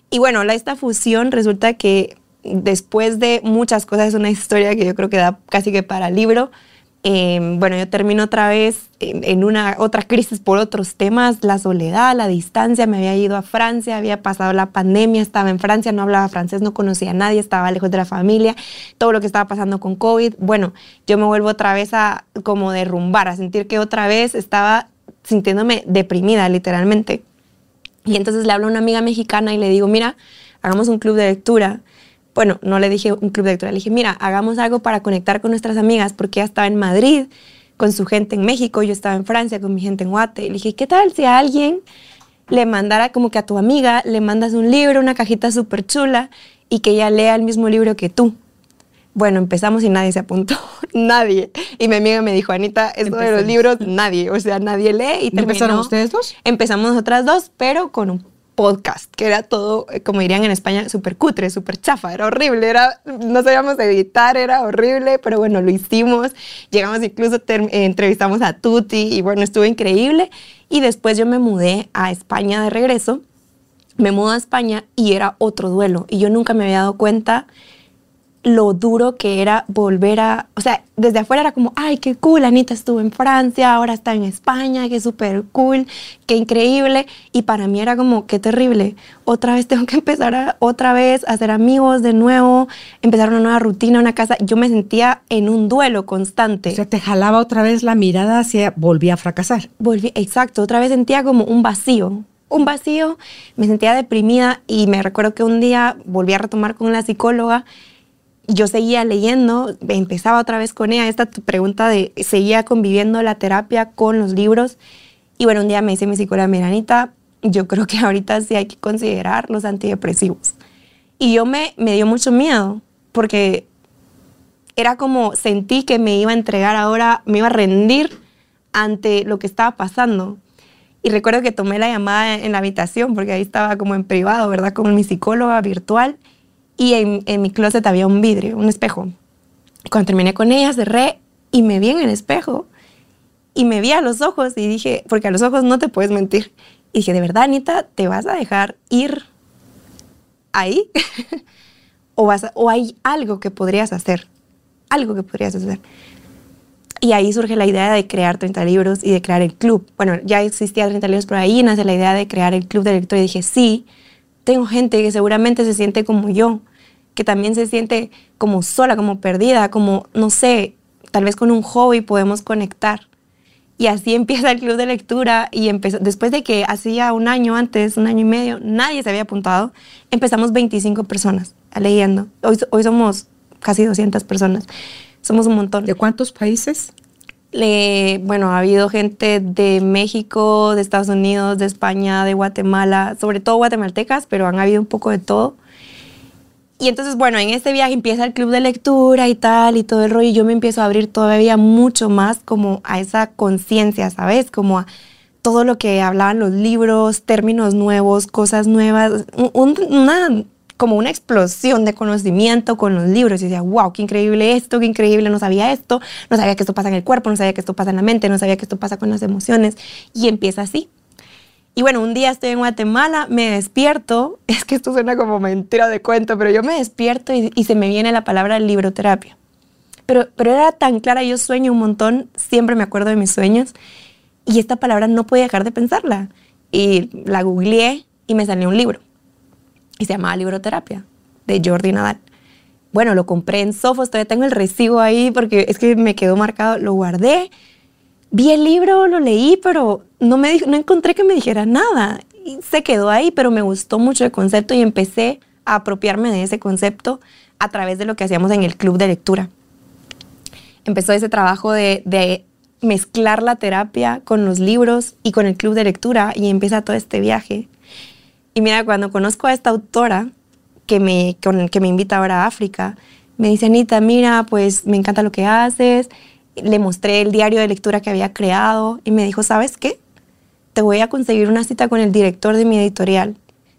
Y bueno, esta fusión resulta que después de muchas cosas, es una historia que yo creo que da casi que para libro. Em, bueno, yo termino otra vez en, una otra crisis por otros temas, la soledad, la distancia, me había ido a Francia, había pasado la pandemia, estaba en Francia, no hablaba francés, no conocía a nadie, estaba lejos de la familia, todo lo que estaba pasando con COVID. Bueno, yo me vuelvo otra vez a como derrumbar, a sentir que otra vez estaba sintiéndome deprimida, literalmente. Y entonces le hablo a una amiga mexicana y le digo, mira, hagamos un club de lectura. Bueno, no le dije un club de lectura, le dije, mira, hagamos algo para conectar con nuestras amigas, porque ella estaba en Madrid con su gente en México, yo estaba en Francia con mi gente en Guate. Y le dije, ¿qué tal si a alguien le mandara como que a tu amiga le mandas un libro, una cajita súper chula y que ella lea el mismo libro que tú? Bueno, empezamos y nadie se apuntó, nadie. Y mi amiga me dijo, Anita, esto de los libros, nadie, o sea, nadie lee. Y ¿Empezaron ustedes dos? Empezamos nosotras dos, pero con un podcast, que era todo, eh, como dirían en España, súper cutre, súper chafa, era horrible, era, no sabíamos editar, era horrible, pero bueno, lo hicimos, llegamos incluso, eh, entrevistamos a Tuti y bueno, estuvo increíble. Y después yo me mudé a España de regreso, me mudo a España y era otro duelo, y yo nunca me había dado cuenta lo duro que era volver a, o sea, desde afuera era como, ay, qué cool, Anita estuvo en Francia, ahora está en España, qué súper cool, qué increíble. Y para mí era como, qué terrible, otra vez tengo que empezar a, otra vez a hacer amigos de nuevo, empezar una nueva rutina, una casa. Yo me sentía en un duelo constante. O sea, te jalaba otra vez la mirada hacia, volví a fracasar. Volví, exacto, otra vez sentía como un vacío, un vacío, me sentía deprimida y me recuerdo que un día volví a retomar con la psicóloga yo seguía leyendo, empezaba otra vez con ella, esta pregunta de, seguía conviviendo la terapia con los libros. Y bueno, un día me dice mi psicóloga, Miranita, yo creo que ahorita sí hay que considerar los antidepresivos. Y yo me, me dio mucho miedo, porque era como sentí que me iba a entregar ahora, me iba a rendir ante lo que estaba pasando. Y recuerdo que tomé la llamada en la habitación, porque ahí estaba como en privado, ¿verdad? Con mi psicóloga virtual y en, mi closet había un vidrio, un espejo. Cuando terminé con ella, cerré y me vi en el espejo Y me vi a los ojos y dije, porque a los ojos no te puedes mentir. Y dije, ¿de verdad, Anita, te vas a dejar ir ahí? o, vas ¿O hay algo que podrías hacer? Algo que podrías hacer. Y ahí surge la idea de crear 30 libros y de crear el club. Bueno, ya existía 30 libros, pero ahí nace la idea de crear el club de lectura. Y dije, sí, tengo gente que seguramente se siente como yo, que también se siente como sola, como perdida, como, no sé, tal vez con un hobby podemos conectar. Y así empieza el club de lectura y empezó, después de que hacía un año antes, un año y medio, nadie se había apuntado, empezamos 25 personas leyendo. Hoy, hoy somos casi 200 personas. Somos un montón. ¿De cuántos países? Bueno, ha habido gente de México, de Estados Unidos, de España, de Guatemala, sobre todo guatemaltecas, pero han habido un poco de todo. Y entonces, bueno, en este viaje empieza el club de lectura y tal, y todo el rollo, y yo me empiezo a abrir todavía mucho más como a esa conciencia, ¿sabes? Como a todo lo que hablaban los libros, términos nuevos, cosas nuevas, una como una explosión de conocimiento con los libros. Y decía, wow, qué increíble esto, qué increíble, no sabía esto, no sabía que esto pasa en el cuerpo, no sabía que esto pasa en la mente, no sabía que esto pasa con las emociones. Y empieza así. Y bueno, un día estoy en Guatemala, me despierto, es que esto suena como mentira de cuento, pero yo me despierto y, se me viene la palabra libroterapia. Pero, pero era tan clara, yo sueño un montón, siempre me acuerdo de mis sueños, y esta palabra no podía dejar de pensarla. Y la googleé y me salió un libro y se llamaba Libroterapia, de Jordi Nadal. Bueno, lo compré en Sofos, todavía tengo el recibo ahí porque es que me quedó marcado, lo guardé, vi el libro, lo leí, pero no, me, no encontré que me dijera nada. Y se quedó ahí, pero me gustó mucho el concepto y empecé a apropiarme de ese concepto a través de lo que hacíamos en el club de lectura. Empezó ese trabajo de, de mezclar la terapia con los libros y con el club de lectura y empieza todo este viaje y mira, cuando conozco a esta autora que me, que me invita ahora a África, me dice, Anita, mira, pues me encanta lo que haces. Le mostré el diario de lectura que había creado y me dijo, ¿sabes qué? Te voy a conseguir una cita con el director de mi editorial,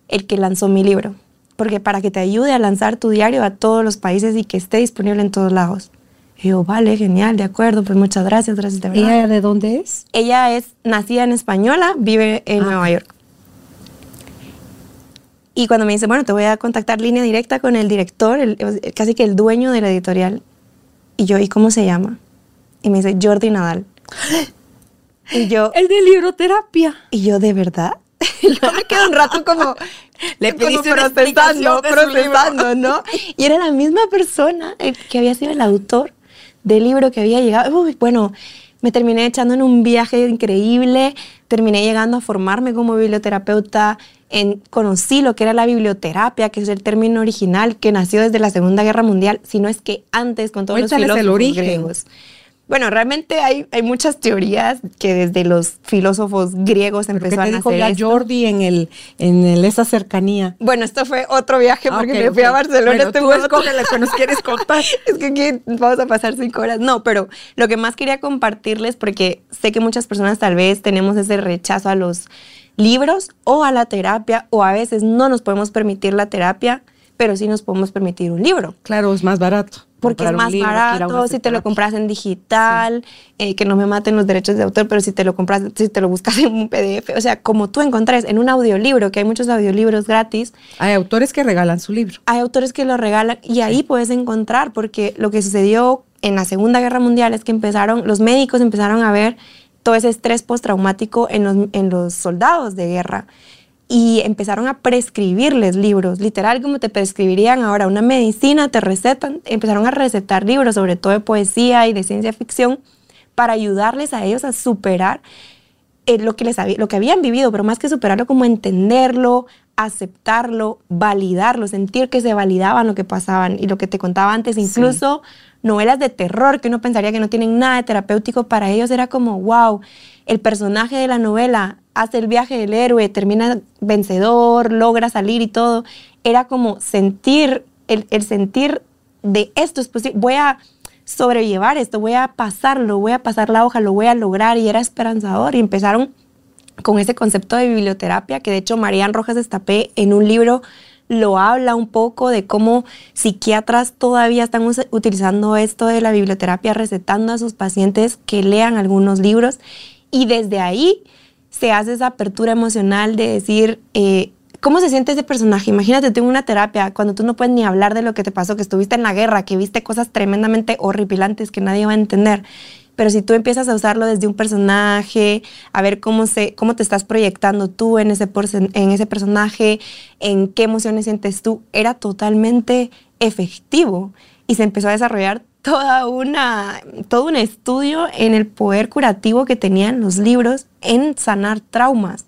el que lanzó mi libro, porque para que te ayude a lanzar tu diario a todos los países y que esté disponible en todos lados. Y yo, vale, genial, de acuerdo, pues muchas gracias, gracias de verdad. ¿Ella de dónde es? Ella es nacida en española, vive en ah. Nueva York. Y cuando me dice, bueno, te voy a contactar línea directa con el director, casi que el dueño de la editorial. Y yo, ¿y cómo se llama? Y me dice, Jordi Nadal. Y yo... El de libroterapia. Y yo, ¿de verdad? Y yo me quedo un rato como... Le pedí procesando, procesando, ¿no? Y era la misma persona que había sido el autor del libro que había llegado. Uy, bueno, me terminé echando en un viaje increíble, terminé llegando a formarme como biblioterapeuta, en, conocí lo que era la biblioterapia, que es el término original que nació desde la Segunda Guerra Mundial, sino es que antes con todos los filósofos griegos. Bueno, realmente hay, hay muchas teorías que desde los filósofos griegos empezaron a hacer ya Jordi en el en el, esa cercanía? Bueno, esto fue otro viaje porque me fui a Barcelona. Bueno, tú escógele que nos quieres contar. es que aquí vamos a pasar cinco horas. No, pero lo que más quería compartirles, porque sé que muchas personas tal vez tenemos ese rechazo a los libros o a la terapia o a veces no nos podemos permitir la terapia, pero sí nos podemos permitir un libro. Claro, es más barato. Porque es más barato si te lo compras en digital, eh, que no me maten los derechos de autor, pero si te lo compras, si te lo buscas en un PDF, o sea, como tú encontrás en un audiolibro, que hay muchos audiolibros gratis. Hay autores que regalan su libro. Hay autores que lo regalan y ahí puedes encontrar, porque lo que sucedió en la Segunda Guerra Mundial es que empezaron, los médicos empezaron a ver todo ese estrés postraumático en los, en los soldados de guerra y empezaron a prescribirles libros, literal como te prescribirían ahora una medicina, te recetan, empezaron a recetar libros, sobre todo de poesía y de ciencia ficción, para ayudarles a ellos a superar eh, lo, que les lo que habían vivido, pero más que superarlo, como entenderlo, aceptarlo, validarlo, sentir que se validaban lo que pasaban y lo que te contaba antes, incluso novelas de terror que uno pensaría que no tienen nada de terapéutico, para ellos era como, wow, el personaje de la novela hace el viaje del héroe, termina vencedor, logra salir y todo. Era como sentir, el, sentir de esto es posible, voy a sobrellevar esto, voy a pasarlo, voy a pasar la hoja, lo voy a lograr. Y era esperanzador. Y empezaron con ese concepto de biblioterapia que de hecho Marian Rojas Estapé en un libro lo habla un poco de cómo psiquiatras todavía están utilizando esto de la biblioterapia, recetando a sus pacientes que lean algunos libros y desde ahí se hace esa apertura emocional de decir, eh, ¿Cómo se siente ese personaje? Imagínate tú en una terapia cuando tú no puedes ni hablar de lo que te pasó, que estuviste en la guerra, que viste cosas tremendamente horripilantes que nadie va a entender. Pero si tú empiezas a usarlo desde un personaje, a ver cómo, se, cómo te estás proyectando tú en ese, en ese personaje, en qué emociones sientes tú, era totalmente efectivo. Y se empezó a desarrollar toda una, todo un estudio en el poder curativo que tenían los libros en sanar traumas.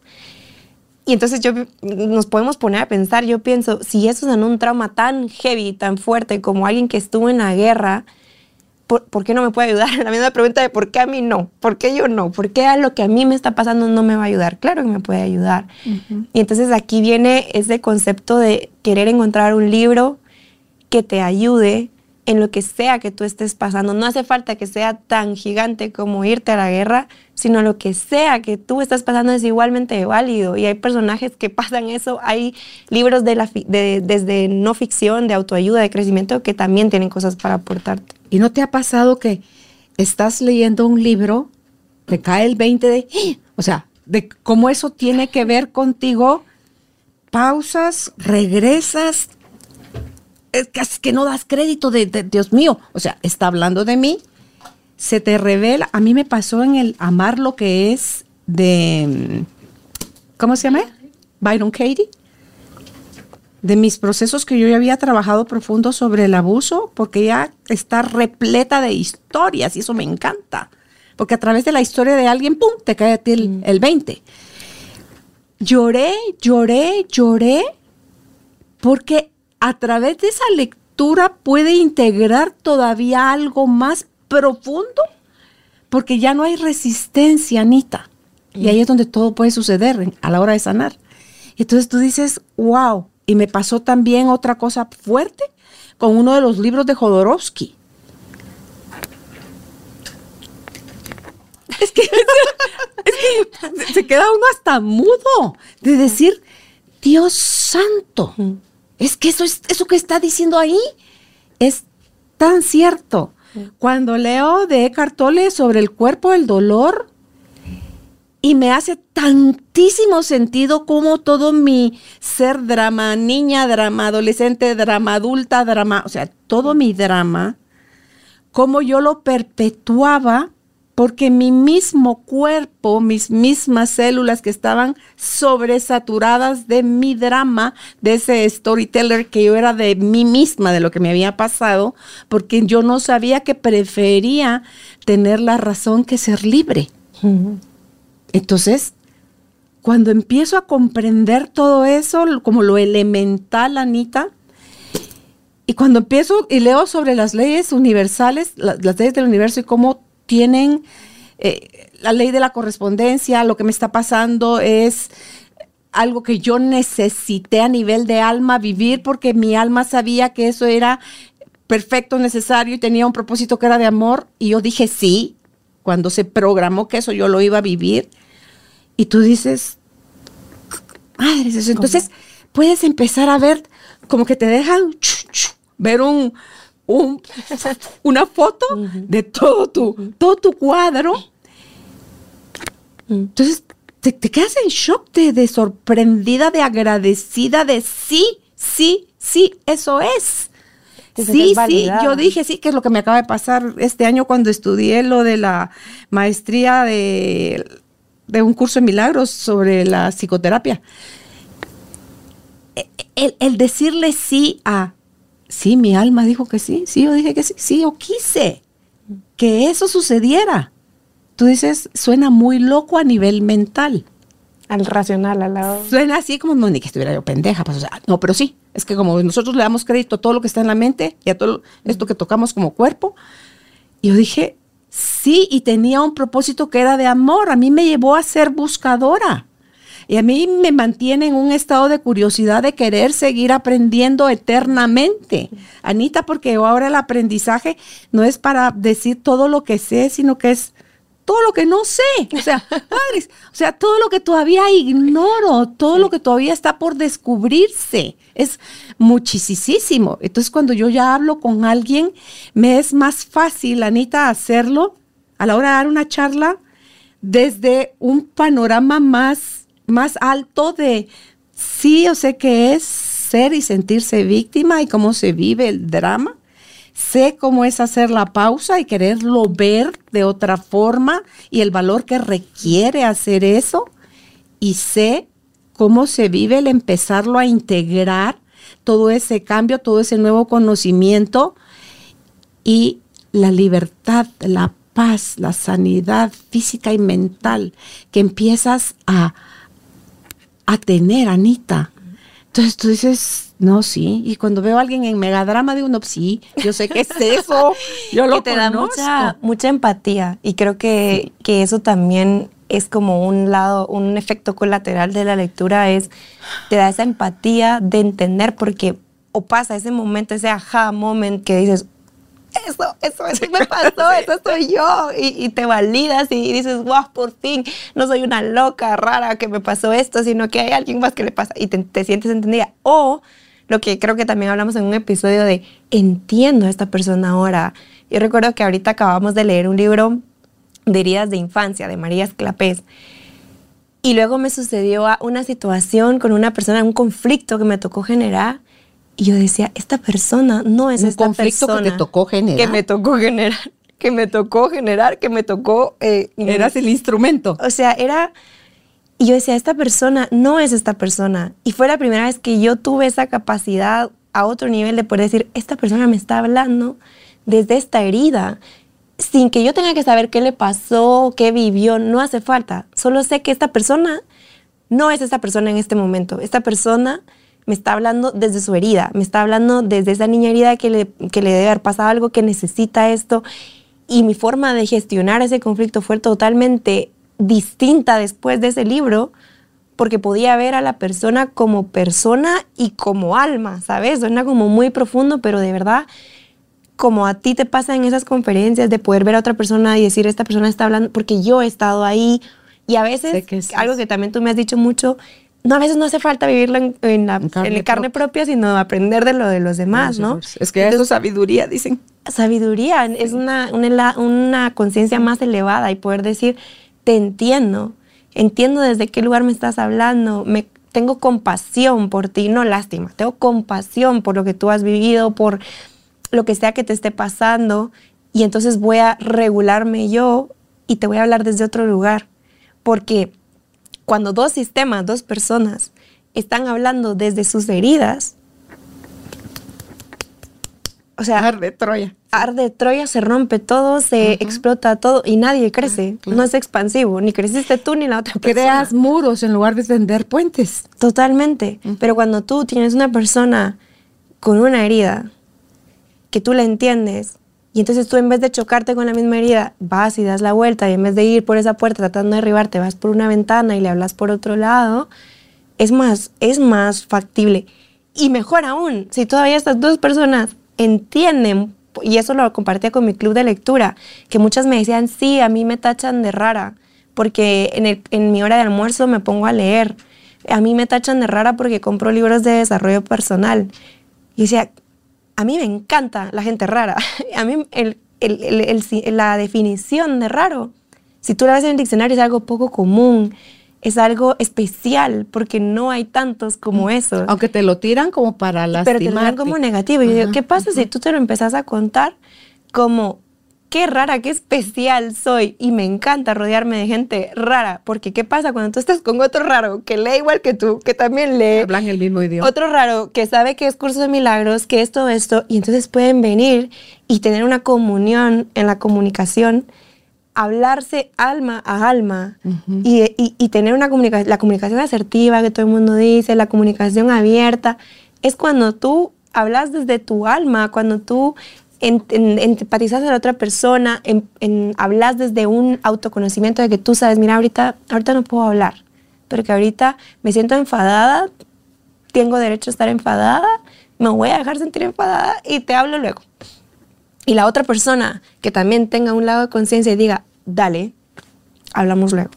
Y entonces yo nos podemos poner a pensar, yo pienso, si eso es en un trauma tan heavy, tan fuerte como alguien que estuvo en la guerra, ¿por, qué no me puede ayudar? La misma pregunta de por qué a mí no, por qué yo no, por qué a lo que a mí me está pasando no me va a ayudar. Claro que me puede ayudar. Y entonces aquí viene ese concepto de querer encontrar un libro que te ayude en lo que sea que tú estés pasando. No hace falta que sea tan gigante como irte a la guerra, sino lo que sea que tú estás pasando es igualmente válido. Y hay personajes que pasan eso, hay libros de la, desde no ficción, de autoayuda, de crecimiento, que también tienen cosas para aportarte. ¿Y no te ha pasado que estás leyendo un libro, te cae el 20 de, o sea, de cómo eso tiene que ver contigo? Pausas, regresas, es que no das crédito de, Dios mío, o sea, está hablando de mí, se te revela, a mí me pasó en el amar lo que es de, ¿cómo se llama? Byron Katie, de mis procesos que yo ya había trabajado profundo sobre el abuso, porque ya está repleta de historias y eso me encanta, porque a través de la historia de alguien, ¡pum!, te cae a ti el, mm. el 20. Lloré, lloré, lloré, porque a través de esa lectura puede integrar todavía algo más profundo, porque ya no hay resistencia, Anita. Y ahí es donde todo puede suceder a la hora de sanar. Entonces tú dices, wow. Y me pasó también otra cosa fuerte con uno de los libros de Jodorowsky. Es que, es que se queda uno hasta mudo de decir, Dios santo, es que eso, es, eso que está diciendo ahí es tan cierto. Cuando leo de Eckhart Tolle sobre el cuerpo del dolor, y me hace tantísimo sentido como todo mi ser drama, niña drama, adolescente drama, adulta drama, o sea, todo mi drama, como yo lo perpetuaba porque mi mismo cuerpo, mis mismas células que estaban sobresaturadas de mi drama, de ese storyteller que yo era de mí misma, de lo que me había pasado, porque yo no sabía que prefería tener la razón que ser libre. Entonces, cuando empiezo a comprender todo eso, como lo elemental, Anita, y cuando empiezo y leo sobre las leyes universales, las leyes del universo y cómo tienen eh, la ley de la correspondencia, lo que me está pasando es algo que yo necesité a nivel de alma vivir porque mi alma sabía que eso era perfecto, necesario y tenía un propósito que era de amor. Y yo dije sí, cuando se programó que eso yo lo iba a vivir. Y tú dices, madre, entonces puedes empezar a ver como que te dejan ver un, una foto de todo tu, todo tu cuadro. Entonces, te, quedas en shock de, sorprendida, de agradecida, de sí, sí, sí, eso es. Sí, sí, yo dije sí, que es lo que me acaba de pasar este año cuando estudié lo de la maestría de, un curso de milagros sobre la psicoterapia. E, el, el decirle sí a Sí, mi alma dijo que sí, sí, yo dije que sí, sí, yo quise que eso sucediera. Tú dices, suena muy loco a nivel mental. Al racional, al lado. Suena así como, no, ni que estuviera yo pendeja. Pues, no, pero sí, es que como nosotros le damos crédito a todo lo que está en la mente y a todo esto que tocamos como cuerpo, yo dije, sí, y tenía un propósito que era de amor. A mí me llevó a ser buscadora. Y a mí me mantiene en un estado de curiosidad de querer seguir aprendiendo eternamente. Anita, porque ahora el aprendizaje no es para decir todo lo que sé, sino que es todo lo que no sé. O sea, padres, o sea, todo lo que todavía ignoro, todo lo que todavía está por descubrirse. Es muchísimo. Entonces, cuando yo ya hablo con alguien, me es más fácil, Anita, hacerlo a la hora de dar una charla desde un panorama más, más alto de, sí, yo sé que es ser y sentirse víctima y cómo se vive el drama sé cómo es hacer la pausa y quererlo ver de otra forma y el valor que requiere hacer eso. Y sé cómo se vive el empezarlo a integrar todo ese cambio, todo ese nuevo conocimiento y la libertad, la paz, la sanidad física y mental que empiezas a, a tener, Anita. Entonces tú dices, no, sí. Y cuando veo a alguien en megadrama de uno, sí, yo sé que es eso. Yo lo que te da mucha, mucha empatía. Y creo que, que eso también es como un lado, un efecto colateral de la lectura, es te da esa empatía de entender porque o pasa ese momento, ese aha moment que dices, eso, eso, eso me pasó, eso soy yo. Y, te validas y dices, wow, por fin, no soy una loca rara que me pasó esto, sino que hay alguien más que le pasa y te, te sientes entendida. O lo que creo que también hablamos en un episodio de entiendo a esta persona ahora. Yo recuerdo que ahorita acabamos de leer un libro de heridas de infancia de María Esclapés. Y luego me sucedió una situación con una persona, un conflicto que me tocó generar. Y yo decía, esta persona no es un esta conflicto que te tocó generar. Que me tocó generar, que me tocó generar, que me tocó... Eh, Eras el instrumento. O sea, era y yo decía, esta persona no es esta persona. Y fue la primera vez que yo tuve esa capacidad a otro nivel de poder decir, esta persona me está hablando desde esta herida, sin que yo tenga que saber qué le pasó, qué vivió, no hace falta. Solo sé que esta persona no es esta persona en este momento. Esta persona me está hablando desde su herida, me está hablando desde esa niña herida que le, que le debe haber pasado algo, que necesita esto. Y mi forma de gestionar ese conflicto fue totalmente distinta después de ese libro porque podía ver a la persona como persona y como alma, ¿sabes? Suena como muy profundo, pero de verdad, como a ti te pasa en esas conferencias de poder ver a otra persona y decir, esta persona está hablando, porque yo he estado ahí y a veces, algo que también tú me has dicho mucho, no, a veces no hace falta vivirlo en, la carne, propia. sino aprender de lo de los demás, ¿no? Es que eso es sabiduría, dicen. Sabiduría es una, una, una conciencia más elevada y poder decir, te entiendo, entiendo desde qué lugar me estás hablando, me, tengo compasión por ti, no lástima, tengo compasión por lo que tú has vivido, por lo que sea que te esté pasando, y entonces voy a regularme yo y te voy a hablar desde otro lugar, porque cuando dos sistemas, dos personas están hablando desde sus heridas, o sea, arde Troya. Arde Troya, se rompe todo, se explota todo y nadie crece. No es expansivo, ni creciste tú ni la otra persona. Creas muros en lugar de tender puentes. Totalmente. Pero cuando tú tienes una persona con una herida, que tú la entiendes, y entonces tú en vez de chocarte con la misma herida, vas y das la vuelta y en vez de ir por esa puerta tratando de derribarte, vas por una ventana y le hablas por otro lado, es más, es más factible. Y mejor aún, si todavía estas dos personas entienden, y eso lo compartía con mi club de lectura, que muchas me decían, sí, a mí me tachan de rara, porque en, en mi hora de almuerzo me pongo a leer. A mí me tachan de rara porque compro libros de desarrollo personal. Y decía, a mí me encanta la gente rara. A mí el, la definición de raro, si tú la ves en el diccionario, es algo poco común es algo especial porque no hay tantos como mm. eso. Aunque te lo tiran como para lastimarte. Pero te lo tiran como negativo. Y yo digo, ¿qué pasa si tú te lo empezás a contar como qué rara, qué especial soy y me encanta rodearme de gente rara, porque ¿qué pasa cuando tú estás con otro raro que lee igual que tú, que también lee? Hablan el mismo idioma. Otro raro que sabe que es curso de milagros, que es todo esto, y entonces pueden venir y tener una comunión en la comunicación hablarse alma a alma y, tener una comunicación, la comunicación asertiva que todo el mundo dice, la comunicación abierta, es cuando tú hablas desde tu alma, cuando tú empatizas a la otra persona, en, hablas desde un autoconocimiento de que tú sabes, mira, ahorita, ahorita no puedo hablar, pero que ahorita me siento enfadada, tengo derecho a estar enfadada, me voy a dejar sentir enfadada y te hablo luego. Y la otra persona que también tenga un lado de conciencia y diga, dale, hablamos luego.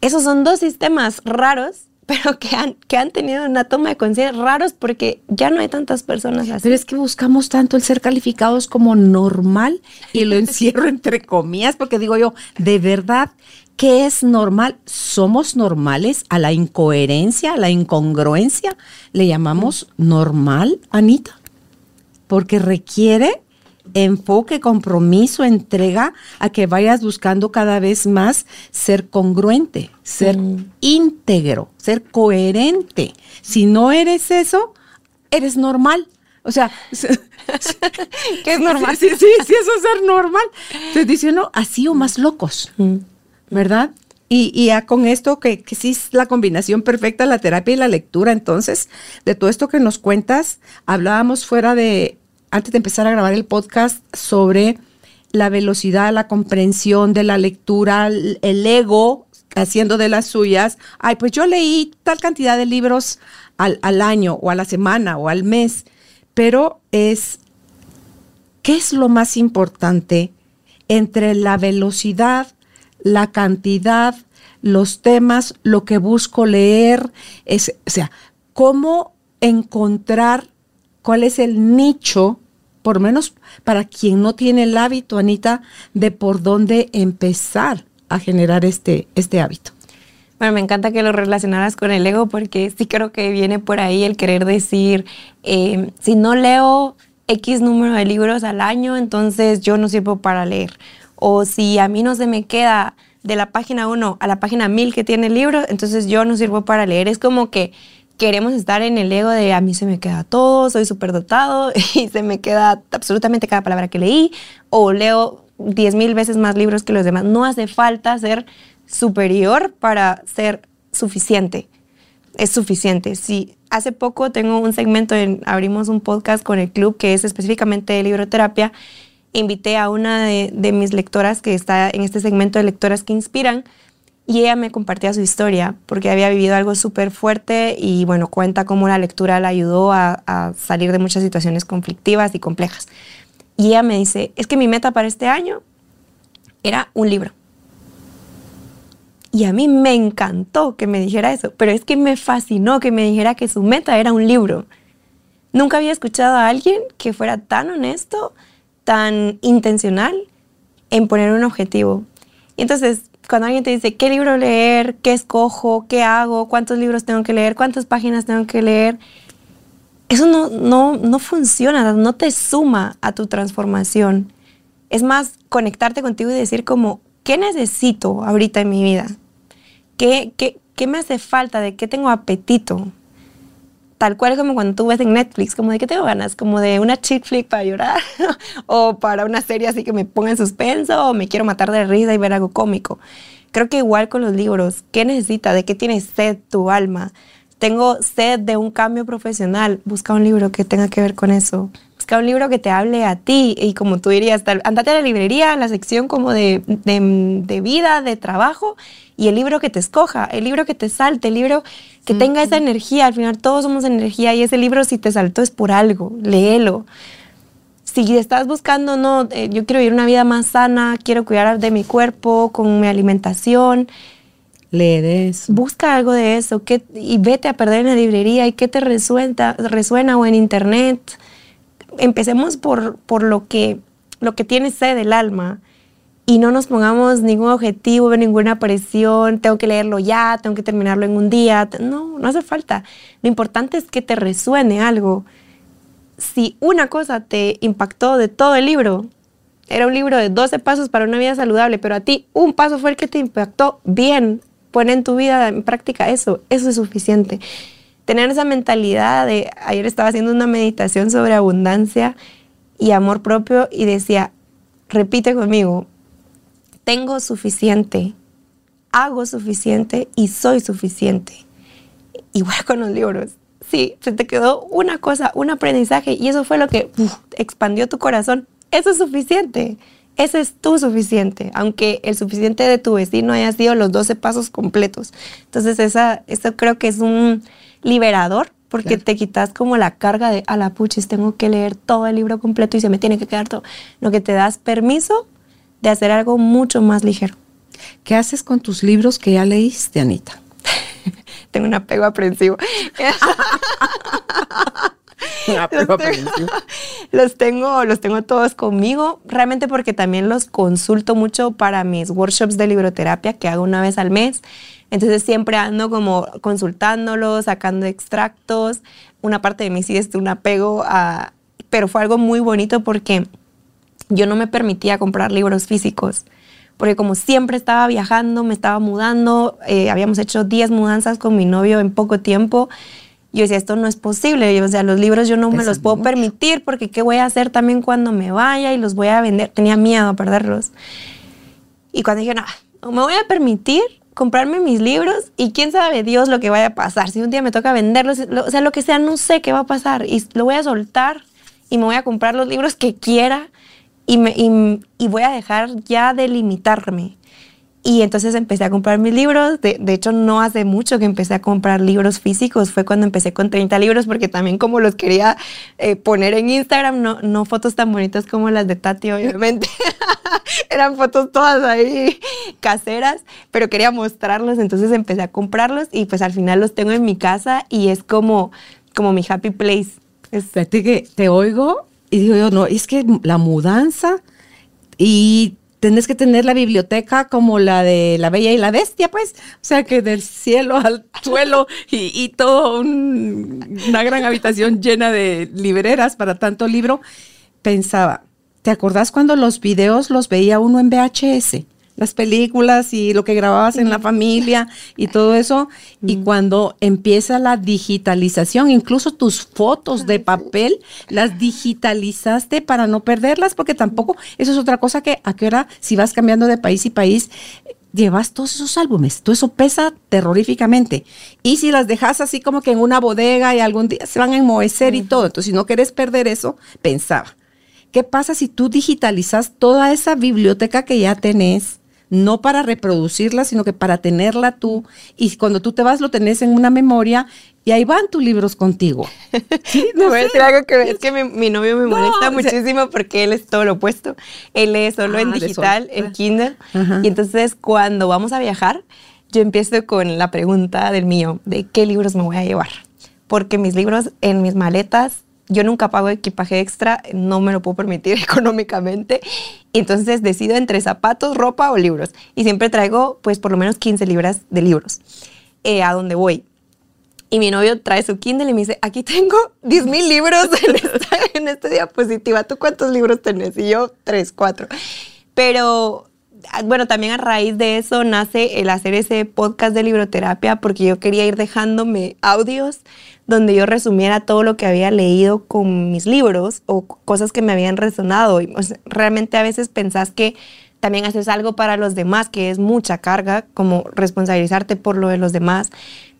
Esos son dos sistemas raros pero que han, que han tenido una toma de conciencia raros porque ya no hay tantas personas así. Pero es que buscamos tanto el ser calificados como normal y lo encierro entre comillas porque digo yo, de verdad, ¿qué es normal? ¿Somos normales a la incoherencia, a la incongruencia? ¿Le llamamos normal, Anita? Porque requiere enfoque, compromiso, entrega a que vayas buscando cada vez más ser congruente, ser mm. íntegro, ser coherente. Si no eres eso, eres normal. O sea, ¿qué es normal? Sí, sí, sí, eso es ser normal. Entonces dice no, así o más locos, mm. ¿verdad? Y, ya con esto, que, que, sí es la combinación perfecta, la terapia y la lectura, entonces, de todo esto que nos cuentas, hablábamos fuera de antes de empezar a grabar el podcast sobre la velocidad, la comprensión de la lectura, el ego haciendo de las suyas. Ay, pues yo leí tal cantidad de libros al, al año o a la semana o al mes, pero es, ¿qué es lo más importante entre la velocidad, la cantidad, los temas, lo que busco leer? Es, o sea, ¿cómo encontrar cuál es el nicho por menos para quien no tiene el hábito, Anita, de por dónde empezar a generar este, este hábito. Bueno, me encanta que lo relacionaras con el ego porque sí creo que viene por ahí el querer decir, eh, si no leo X número de libros al año, entonces yo no sirvo para leer. O si a mí no se me queda de la página 1 a la página 1000 que tiene el libro, entonces yo no sirvo para leer. Es como que queremos estar en el ego de a mí se me queda todo, soy súper dotado y se me queda absolutamente cada palabra que leí o leo 10 mil veces más libros que los demás. No hace falta ser superior para ser suficiente. Es suficiente. Si hace poco tengo un segmento, en, abrimos un podcast con el club que es específicamente de libroterapia, invité a una de, de mis lectoras que está en este segmento de lectoras que inspiran y ella me compartía su historia porque había vivido algo súper fuerte y bueno, cuenta cómo la lectura la ayudó a, salir de muchas situaciones conflictivas y complejas. Y ella me dice, es que mi meta para este año era un libro. Y a mí me encantó que me dijera eso, pero es que me fascinó que me dijera que su meta era un libro. Nunca había escuchado a alguien que fuera tan honesto, tan intencional en poner un objetivo. Y entonces cuando alguien te dice qué libro leer, qué escojo, qué hago, cuántos libros tengo que leer, cuántas páginas tengo que leer, eso no, no, no funciona, no te suma a tu transformación. Es más conectarte contigo y decir como, ¿qué necesito ahorita en mi vida? ¿Qué, qué, qué me hace falta? ¿De qué tengo apetito? Tal cual como cuando tú ves en Netflix, como de qué tengo ganas, como de una chick flick para llorar o para una serie así que me ponga en suspenso o me quiero matar de risa y ver algo cómico. Creo que igual con los libros, ¿qué necesita? ¿De qué tiene sed tu alma? Tengo sed de un cambio profesional, busca un libro que tenga que ver con eso. Busca un libro que te hable a ti y como tú dirías, andate a la librería, la sección como de, de, de vida, de trabajo y el libro que te escoja, el libro que te salte, el libro que tenga esa energía. Al final todos somos energía y ese libro si te saltó es por algo, léelo. Si estás buscando, no, eh, yo quiero vivir una vida más sana, quiero cuidar de mi cuerpo, con mi alimentación. Lee eso. Busca algo de eso y vete a perder en la librería y qué te resuena, resuena o en internet. Empecemos por, por lo, que, lo que tiene sed del alma y no nos pongamos ningún objetivo, ninguna presión, tengo que leerlo ya, tengo que terminarlo en un día. No, no hace falta. Lo importante es que te resuene algo. Si una cosa te impactó de todo el libro, era un libro de 12 pasos para una vida saludable, pero a ti un paso fue el que te impactó, bien, pon en tu vida en práctica eso, eso es suficiente. Tener esa mentalidad de, ayer estaba haciendo una meditación sobre abundancia y amor propio y decía, repite conmigo, tengo suficiente, hago suficiente y soy suficiente. Igual con los libros. Sí, se te quedó una cosa, un aprendizaje y eso fue lo que expandió tu corazón. Eso es suficiente. Ese es tu suficiente, aunque el suficiente de tu vecino haya sido los 12 pasos completos. Entonces, esa, eso creo que es un liberador porque te quitas como la carga de, a la puchis, tengo que leer todo el libro completo y se me tiene que quedar todo. Lo que te das permiso de hacer algo mucho más ligero. ¿Qué haces con tus libros que ya leíste, Anita? Tengo un apego aprensivo. los, tengo, los tengo todos conmigo, realmente porque también los consulto mucho para mis workshops de libroterapia que hago una vez al mes. Entonces siempre ando como consultándolos, sacando extractos. Una parte de mí sí es un apego a... Pero fue algo muy bonito porque yo no me permitía comprar libros físicos. Porque como siempre estaba viajando, me estaba mudando, eh, habíamos hecho 10 mudanzas con mi novio en poco tiempo yo decía, esto no es posible. o sea, los libros yo no me los puedo permitir porque ¿qué voy a hacer también cuando me vaya y los voy a vender? Tenía miedo a perderlos. Y cuando dije, no, me voy a permitir comprarme mis libros y quién sabe Dios lo que vaya a pasar. Si un día me toca venderlos, o sea, lo que sea, no sé qué va a pasar. Y lo voy a soltar y me voy a comprar los libros que quiera y, me, y, y voy a dejar ya de limitarme. Y entonces empecé a comprar mis libros. De, hecho, no hace mucho que empecé a comprar libros físicos. Fue cuando empecé con 30 libros, porque también como los quería eh, poner en Instagram, no, no fotos tan bonitas como las de Tati, obviamente. Eran fotos todas ahí caseras, pero quería mostrarlos. Entonces empecé a comprarlos y pues al final los tengo en mi casa y es como, como mi happy place. Fíjate que te oigo y digo yo, no, es que la mudanza y tenés que tener la biblioteca como la de La Bella y la Bestia, pues. O sea, que del cielo al suelo y, y todo una gran habitación llena de libreras para tanto libro. Pensaba, ¿te acordás cuando los videos los veía uno en VHS? Las películas y lo que grababas en la familia y todo eso. Y cuando empieza la digitalización, incluso tus fotos de papel, las digitalizaste para no perderlas, porque tampoco, eso es otra cosa que a qué hora, si vas cambiando de país y país, llevas todos esos álbumes, todo eso pesa terroríficamente. Y si las dejas así como que en una bodega y algún día se van a enmohecer y todo, entonces si no quieres perder eso, pensaba. ¿Qué pasa si tú digitalizas toda esa biblioteca que ya tenés? No para reproducirla, sino que para tenerla tú. Y cuando tú te vas, lo tenés en una memoria y ahí van tus libros contigo. ¿Sí? No voy a decir algo que es que mi, novio me molesta muchísimo porque él es todo lo opuesto. Él lee solo en ah, digital, en Kindle. Y entonces cuando vamos a viajar, yo empiezo con la pregunta del mío, de qué libros me voy a llevar. Porque mis libros en mis maletas yo nunca pago equipaje extra, no me lo puedo permitir económicamente. Entonces decido entre zapatos, ropa o libros. Y siempre traigo pues por lo menos 15 libras de libros eh, a donde voy. Y mi novio trae su Kindle y me dice, aquí tengo 10 mil libros en esta, en esta diapositiva. ¿Tú cuántos libros tenés? Y yo, tres, cuatro. Pero Ah, bueno, también a raíz de eso nace el hacer ese podcast de libroterapia porque yo quería ir dejándome audios donde yo resumiera todo lo que había leído con mis libros o cosas que me habían resonado. Y pues, realmente a veces pensás que también haces algo para los demás, que es mucha carga, como responsabilizarte por lo de los demás,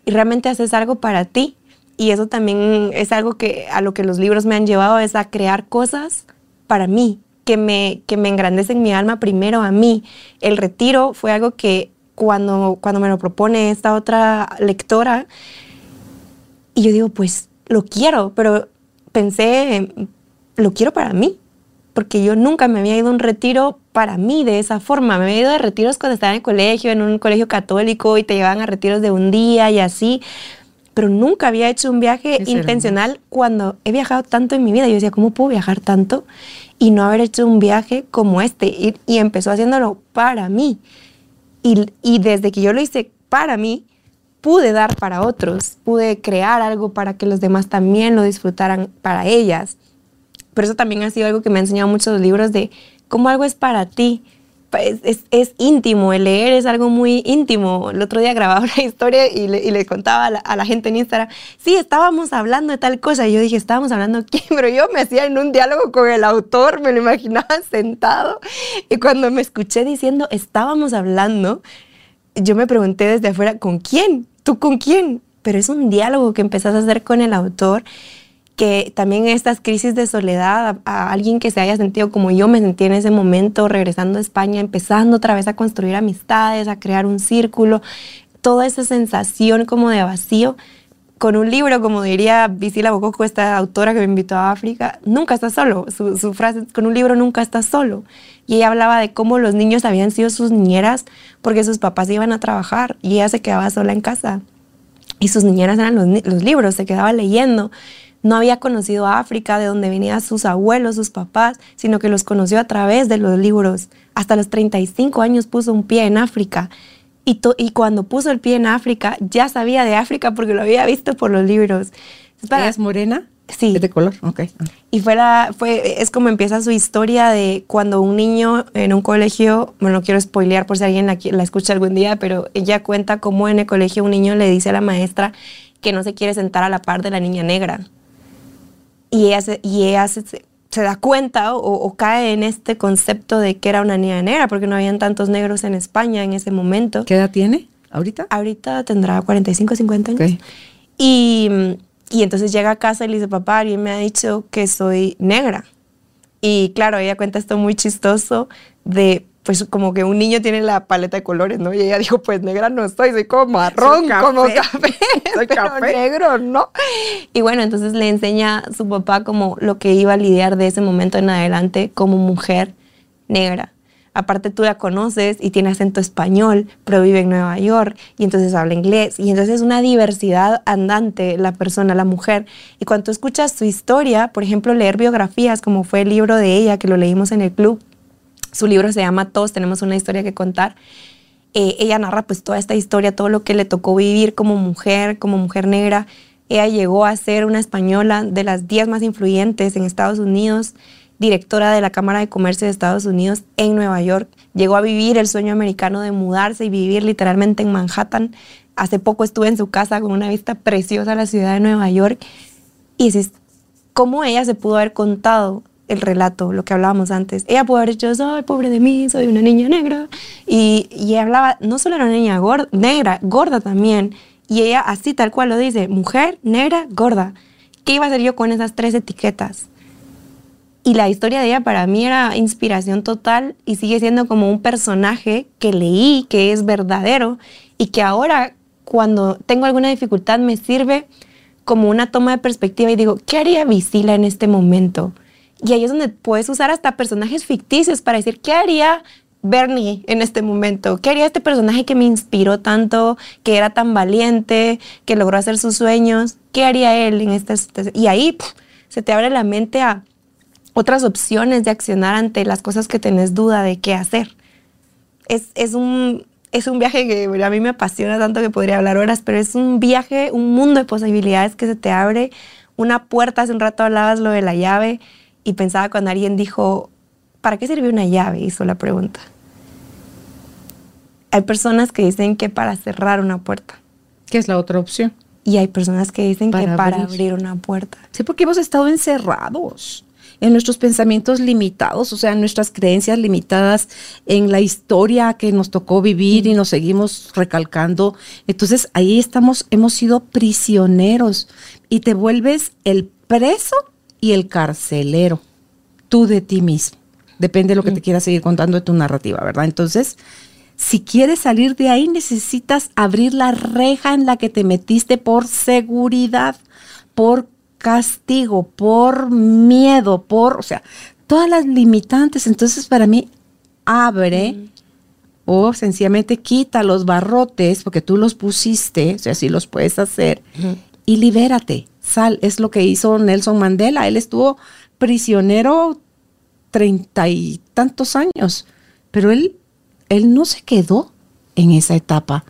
y realmente haces algo para ti. Y eso también es algo que a lo que los libros me han llevado, es a crear cosas para mí, que me, que me engrandecen mi alma primero a mí. El retiro fue algo que cuando, cuando me lo propone esta otra lectora, y yo digo, pues lo quiero, pero pensé, lo quiero para mí, porque yo nunca me había ido a un retiro para mí de esa forma. Me había ido de retiros cuando estaba en el colegio, en un colegio católico, y te llevaban a retiros de un día y así, pero nunca había hecho un viaje intencional cuando he viajado tanto en mi vida. Yo decía, ¿cómo puedo viajar tanto? y no haber hecho un viaje como este. Y, empezó haciéndolo para mí. Y, y, desde que yo lo hice para mí, pude dar para otros, pude crear algo para que los demás también lo disfrutaran para ellas. Pero eso también ha sido algo que me ha enseñado muchos libros de cómo algo es para ti, es, íntimo, el leer es algo muy íntimo. El otro día grababa una historia y le, contaba a la, gente en Instagram, sí, estábamos hablando de tal cosa. Y yo dije, estábamos hablando aquí, pero yo me hacía en un diálogo con el autor, me lo imaginaba sentado. Y cuando me escuché diciendo, estábamos hablando, yo me pregunté desde afuera, ¿con quién? ¿Tú con quién? Pero es un diálogo que empezás a hacer con el autor que también estas crisis de soledad, a, alguien que se haya sentido como yo me sentí en ese momento, regresando a España, empezando otra vez a construir amistades, a crear un círculo, toda esa sensación como de vacío, con un libro, como diría Visila Bococo, esta autora que me invitó a África, nunca estás solo. Su, su, frase, con un libro nunca estás solo. Y ella hablaba de cómo los niños habían sido sus niñeras porque sus papás iban a trabajar y ella se quedaba sola en casa. Y sus niñeras eran los, los libros, se quedaba leyendo. No había conocido a África, de donde venían sus abuelos, sus papás, sino que los conoció a través de los libros. Hasta los 35 años puso un pie en África y, y, cuando puso el pie en África, ya sabía de África porque lo había visto por los libros. ¿Es morena? Sí. ¿Es de color? Ok. Y fue, fue, es como empieza su historia de cuando un niño en un colegio, bueno, no quiero spoilear por si alguien la, la escucha algún día, pero ella cuenta cómo en el colegio un niño le dice a la maestra que no se quiere sentar a la par de la niña negra. Y ella, se, y ella se, se da cuenta o, cae en este concepto de que era una niña negra, porque no habían tantos negros en España en ese momento. ¿Qué edad tiene ahorita? Ahorita tendrá 45, 50 años. Y, y, entonces llega a casa y le dice, papá, alguien me ha dicho que soy negra. Y claro, ella cuenta esto muy chistoso de pues como que un niño tiene la paleta de colores, ¿no? Y ella dijo, pues negra no soy, soy como marrón, como café, soy café. negro, ¿no? Y bueno, entonces le enseña a su papá como lo que iba a lidiar de ese momento en adelante como mujer negra. Aparte tú la conoces y tiene acento español, pero vive en Nueva York y entonces habla inglés. Y entonces es una diversidad andante la persona, la mujer. Y cuando tú escuchas su historia, por ejemplo, leer biografías, como fue el libro de ella que lo leímos en el club, su libro se llama Todos tenemos una historia que contar. Eh, ella narra pues toda esta historia, todo lo que le tocó vivir como mujer, como mujer negra. Ella llegó a ser una española de las 10 más influyentes en Estados Unidos, directora de la Cámara de Comercio de Estados Unidos en Nueva York. Llegó a vivir el sueño americano de mudarse y vivir literalmente en Manhattan. Hace poco estuve en su casa con una vista preciosa a la ciudad de Nueva York. Y cómo ella se pudo haber contado el relato, lo que hablábamos antes. Ella pudo haber dicho, soy pobre de mí, soy una niña negra. Y, y hablaba, no solo era una niña gorda, negra, gorda también. Y ella así tal cual lo dice, mujer, negra, gorda. ¿Qué iba a hacer yo con esas tres etiquetas? Y la historia de ella para mí era inspiración total y sigue siendo como un personaje que leí, que es verdadero y que ahora cuando tengo alguna dificultad me sirve como una toma de perspectiva y digo, ¿qué haría Visila en este momento? Y ahí es donde puedes usar hasta personajes ficticios para decir, ¿qué haría Bernie en este momento? ¿Qué haría este personaje que me inspiró tanto, que era tan valiente, que logró hacer sus sueños? ¿Qué haría él en esta situación? Y ahí se te abre la mente a otras opciones de accionar ante las cosas que tenés duda de qué hacer. Es, es, un, es un viaje que a mí me apasiona tanto que podría hablar horas, pero es un viaje, un mundo de posibilidades que se te abre, una puerta, hace un rato hablabas lo de la llave, y pensaba cuando alguien dijo, ¿para qué sirve una llave? Hizo la pregunta. Hay personas que dicen que para cerrar una puerta. ¿Qué es la otra opción? Y hay personas que dicen que para abrir una puerta. Sí, porque hemos estado encerrados en nuestros pensamientos limitados, o sea, en nuestras creencias limitadas, en la historia que nos tocó vivir y nos seguimos recalcando. Entonces ahí estamos, hemos sido prisioneros y te vuelves el preso y el carcelero, tú de ti mismo. Depende de lo que te quieras seguir contando de tu narrativa, ¿verdad? Entonces, si quieres salir de ahí, necesitas abrir la reja en la que te metiste por seguridad, por castigo, por miedo, por, o sea, todas las limitantes. Entonces, para mí, abre mm. o sencillamente quita los barrotes, porque tú los pusiste, o sea, si los puedes hacer, y libérate sal. Es lo que hizo Nelson Mandela. Él estuvo prisionero treinta y tantos años, pero él, él no se quedó en esa etapa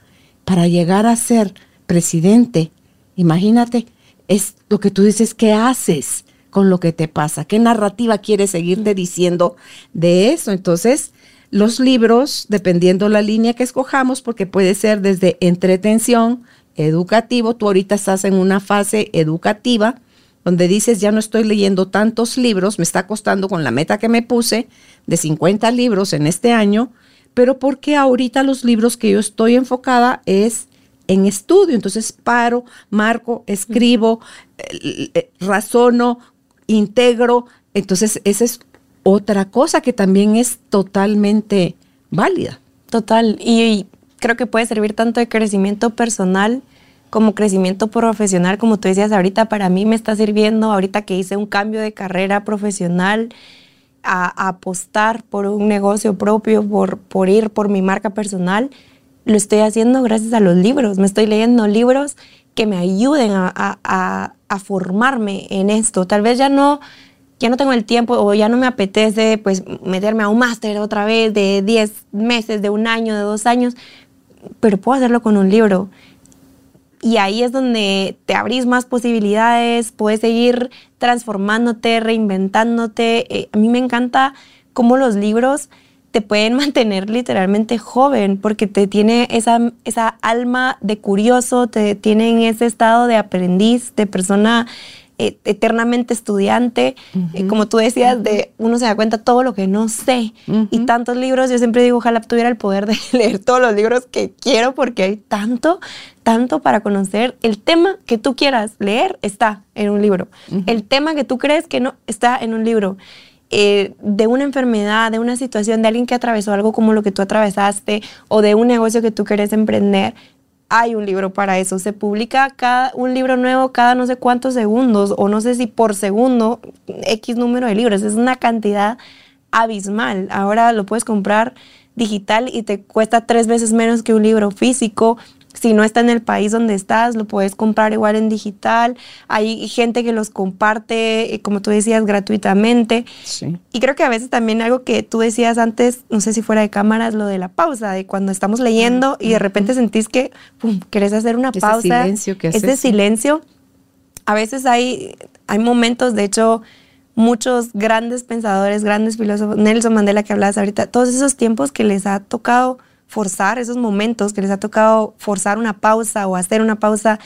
para llegar a ser presidente. Imagínate, es lo que tú dices, ¿qué haces con lo que te pasa? ¿Qué narrativa quieres seguirte diciendo de eso? Entonces, los libros, dependiendo la línea que escojamos, porque puede ser desde entretención, educativo, tú ahorita estás en una fase educativa donde dices, ya no estoy leyendo tantos libros, me está costando con la meta que me puse de 50 libros en este año, pero porque ahorita los libros que yo estoy enfocada es en estudio, entonces paro, marco, escribo, eh, eh, razono, integro, entonces esa es otra cosa que también es totalmente válida. Total, y creo que puede servir tanto de crecimiento personal como crecimiento profesional, como tú decías ahorita, para mí me está sirviendo. Ahorita que hice un cambio de carrera profesional a, apostar por un negocio propio, por, por ir por mi marca personal, lo estoy haciendo gracias a los libros. Me estoy leyendo libros que me ayuden a, a, a formarme en esto. Tal vez ya no, ya no tengo el tiempo o ya no me apetece pues meterme a un máster otra vez de 10 meses, de un año, de dos años, pero puedo hacerlo con un libro. Y ahí es donde te abrís más posibilidades, puedes seguir transformándote, reinventándote. Eh, a mí me encanta cómo los libros te pueden mantener literalmente joven porque te tiene esa, esa alma de curioso, te tiene en ese estado de aprendiz, de persona eh, eternamente estudiante. Eh, como tú decías, de uno se da cuenta todo lo que no sé. Y tantos libros, yo siempre digo, ojalá tuviera el poder de leer todos los libros que quiero porque hay tanto, tanto para conocer. El tema que tú quieras leer está en un libro. El tema que tú crees que no está en un libro. Eh, de una enfermedad, de una situación, de alguien que atravesó algo como lo que tú atravesaste o de un negocio que tú quieres emprender, hay un libro para eso. Se publica cada, un libro nuevo cada no sé cuántos segundos o no sé si por segundo, X número de libros. Es una cantidad abismal. Ahora lo puedes comprar digital y te cuesta tres veces menos que un libro físico. Si no está en el país donde estás, lo puedes comprar igual en digital. Hay gente que los comparte, eh, como tú decías, gratuitamente. Y creo que a veces también algo que tú decías antes, no sé si fuera de cámaras, lo de la pausa, de cuando estamos leyendo y de repente sentís que pum, querés hacer una pausa. Silencio que Ese silencio. A veces hay, hay momentos, de hecho, muchos grandes pensadores, grandes filósofos, Nelson Mandela que hablabas ahorita, todos esos tiempos que les ha tocado forzar esos momentos que les ha tocado forzar una pausa o hacer una pausa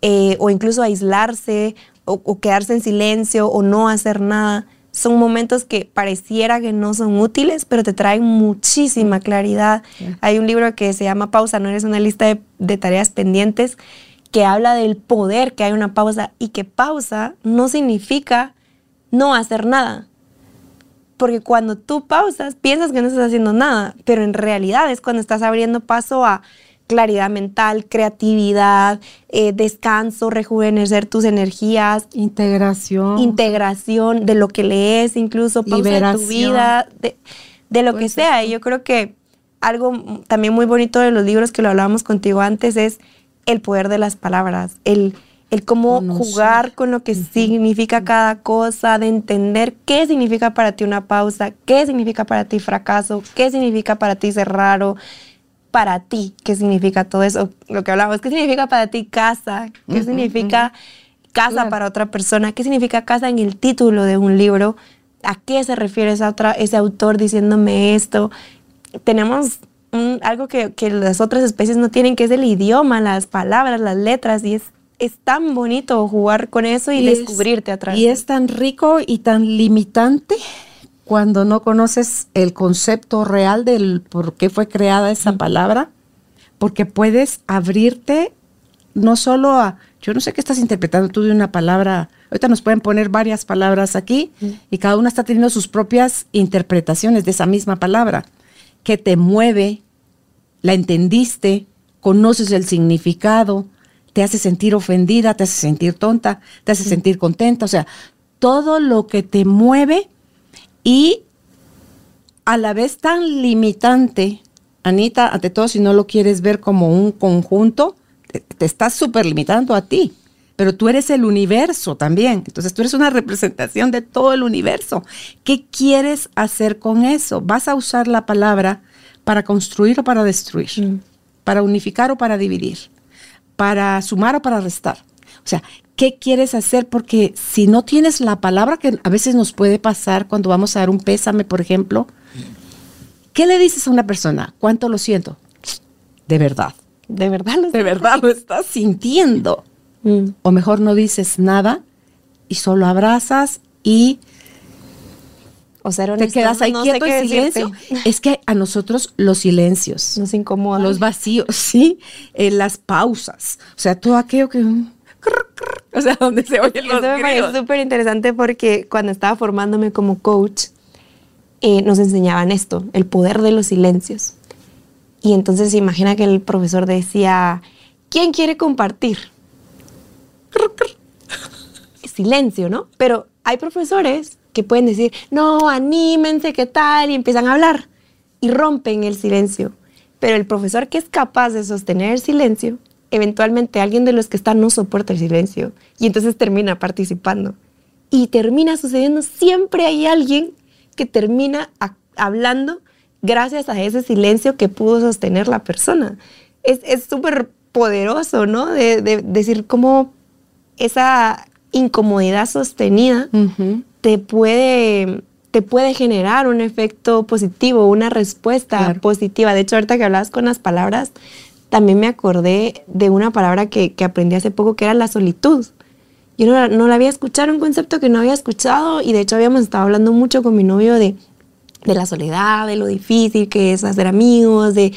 eh, o incluso aislarse o, quedarse en silencio o no hacer nada. Son momentos que pareciera que no son útiles, pero te traen muchísima claridad. Hay un libro que se llama Pausa, no eres una lista de, de tareas pendientes, que habla del poder que hay una pausa y que pausa no significa no hacer nada porque cuando tú pausas, piensas que no estás haciendo nada, pero en realidad es cuando estás abriendo paso a claridad mental, creatividad, eh, descanso, rejuvenecer tus energías. Integración. Integración de lo que lees, incluso pausa de tu vida, de, lo que sea. Y yo creo que algo también muy bonito de los libros que lo hablábamos contigo antes es el poder de las palabras, el el cómo jugar con lo que significa cada cosa, de entender qué significa para ti una pausa, qué significa para ti fracaso, qué significa para ti ser raro, para ti, qué significa todo eso, lo que hablamos, qué significa para ti casa, qué significa casa para otra persona, qué significa casa en el título de un libro, a qué se refiere esa otra, ese autor diciéndome esto. Tenemos algo que, que las otras especies no tienen, que es el idioma, las palabras, las letras, y es es tan bonito jugar con eso y, descubrirte atrás. Y es tan rico y tan limitante cuando no conoces el concepto real del por qué fue creada esa palabra, porque puedes abrirte no solo a, yo no sé qué estás interpretando tú de una palabra, ahorita nos pueden poner varias palabras aquí y cada una está teniendo sus propias interpretaciones de esa misma palabra, que te mueve, la entendiste, conoces el significado, te hace sentir ofendida, te hace sentir tonta, te hace sentir contenta, o sea, todo lo que te mueve y a la vez tan limitante, Anita, ante todo si no lo quieres ver como un conjunto, te, estás súper limitando a ti, pero tú eres el universo también, entonces tú eres una representación de todo el universo. ¿Qué quieres hacer con eso? ¿Vas a usar la palabra para construir o para destruir? Mm. ¿Para unificar o para dividir? Para sumar o para restar. O sea, ¿qué quieres hacer? Porque si no tienes la palabra que a veces nos puede pasar cuando vamos a dar un pésame, por ejemplo, ¿qué le dices a una persona? ¿Cuánto lo siento? De verdad. De verdad lo De verdad lo estás sintiendo. Mm. O mejor no dices nada y solo abrazas y o sea, te quedas ahí quieto en silencio. Es que a nosotros los silencios nos incomodan. Los vacíos, sí, eh, las pausas. O sea, todo aquello que o sea, donde se oyen los Eso me parece súper interesante porque cuando estaba formándome como coach, eh, nos enseñaban esto, el poder de los silencios. Y entonces imagina que el profesor decía, ¿quién quiere compartir? Silencio, ¿no? Pero hay profesores que pueden decir, no, anímense, ¿qué tal? Y empiezan a hablar y rompen el silencio. Pero el profesor que es capaz de sostener el silencio, eventualmente alguien de los que está no soporta el silencio y entonces termina participando. Y termina sucediendo, siempre hay alguien que termina hablando gracias a ese silencio que pudo sostener la persona. Es súper poderoso, ¿no? De, decir cómo esa incomodidad sostenida te, puede, te puede generar un efecto positivo, una respuesta positiva. De hecho, ahorita que hablabas con las palabras, también me acordé de una palabra que, aprendí hace poco, que era la solitud. Yo no, no la había escuchado, un concepto que no había escuchado y de hecho habíamos estado hablando mucho con mi novio de de la soledad, de lo difícil que es hacer amigos, de,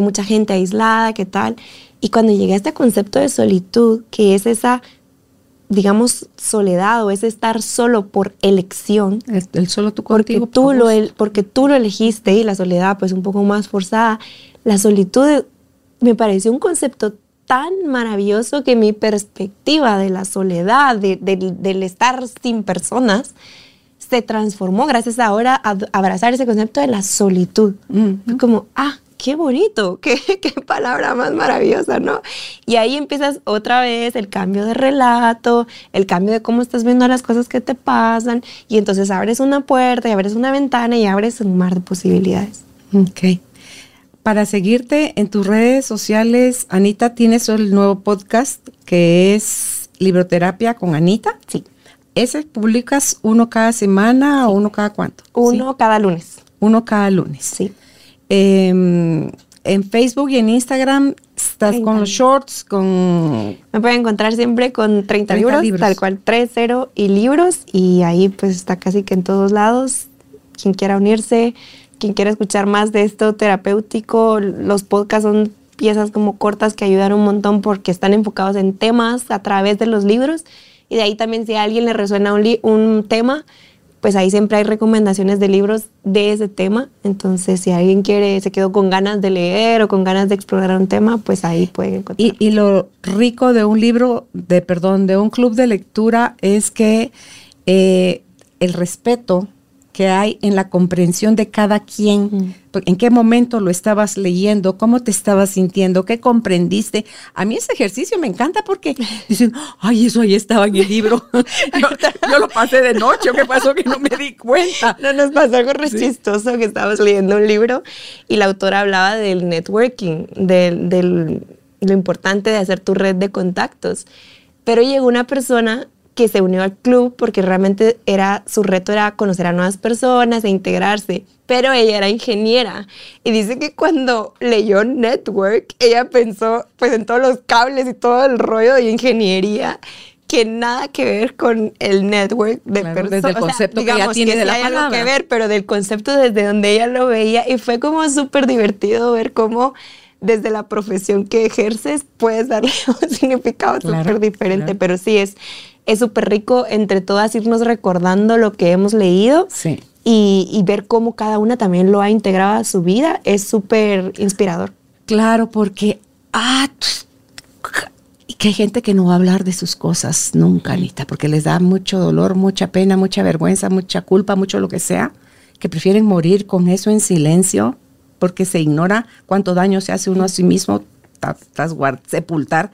mucha gente aislada, qué tal. Y cuando llegué a este concepto de solitud, que es esa, digamos, soledad o es estar solo por elección. El, solo tú contigo. Porque tú, lo, porque tú lo elegiste y la soledad pues un poco más forzada. La solitud me pareció un concepto tan maravilloso que mi perspectiva de la soledad, del estar sin personas, se transformó gracias ahora a abrazar ese concepto de la solitud. Como, ah, qué bonito, qué, qué, palabra más maravillosa, ¿no? Y ahí empiezas otra vez el cambio de relato, el cambio de cómo estás viendo las cosas que te pasan, y entonces abres una puerta y abres una ventana y abres un mar de posibilidades. Ok. Para seguirte en tus redes sociales, Anita, tienes el nuevo podcast que es Libroterapia con Anita. Sí. ¿Ese publicas uno cada semana o uno cada cuánto? Uno cada lunes. Uno cada lunes. Sí. Em, en Facebook y en Instagram estás con los shorts, con... Me pueden encontrar siempre con 30, libros, tal cual, 3-0 y libros. Y ahí pues está casi que en todos lados. Quien quiera unirse, quien quiera escuchar más de esto terapéutico, los podcasts son piezas como cortas que ayudan un montón porque están enfocados en temas a través de los libros y de ahí también si a alguien le resuena un, un tema, pues ahí siempre hay recomendaciones de libros de ese tema. Entonces, si alguien quiere, se quedó con ganas de leer o con ganas de explorar un tema, pues ahí puede encontrar. Y, lo rico de un libro, de perdón, de un club de lectura es que eh, el respeto que hay en la comprensión de cada quien, en qué momento lo estabas leyendo, cómo te estabas sintiendo, qué comprendiste. A mí ese ejercicio me encanta porque dicen, ay, eso ahí estaba en el libro. yo, lo pasé de noche, ¿qué pasó que no me di cuenta? No, nos pasó algo re chistoso que estábamos leyendo un libro y la autora hablaba del networking, de lo importante de hacer tu red de contactos. Pero llegó una persona que se unió al club porque realmente era su reto era conocer a nuevas personas e integrarse, pero ella era ingeniera y dice que cuando leyó Network, ella pensó pues en todos los cables y todo el rollo de ingeniería que nada que ver con el network de personas. Desde el concepto que ya tiene de la hay algo que ver, pero del concepto desde donde ella lo veía y fue como súper divertido ver cómo desde la profesión que ejerces puedes darle un significado súper diferente, pero sí es es súper rico entre todas irnos recordando lo que hemos leído y, ver cómo cada una también lo ha integrado a su vida. Es súper inspirador. Claro, porque ah, que hay gente que no va a hablar de sus cosas nunca, Anita, porque les da mucho dolor, mucha pena, mucha vergüenza, mucha culpa, mucho lo que sea, que prefieren morir con eso en silencio porque se ignora cuánto daño se hace uno a sí mismo tras sepultar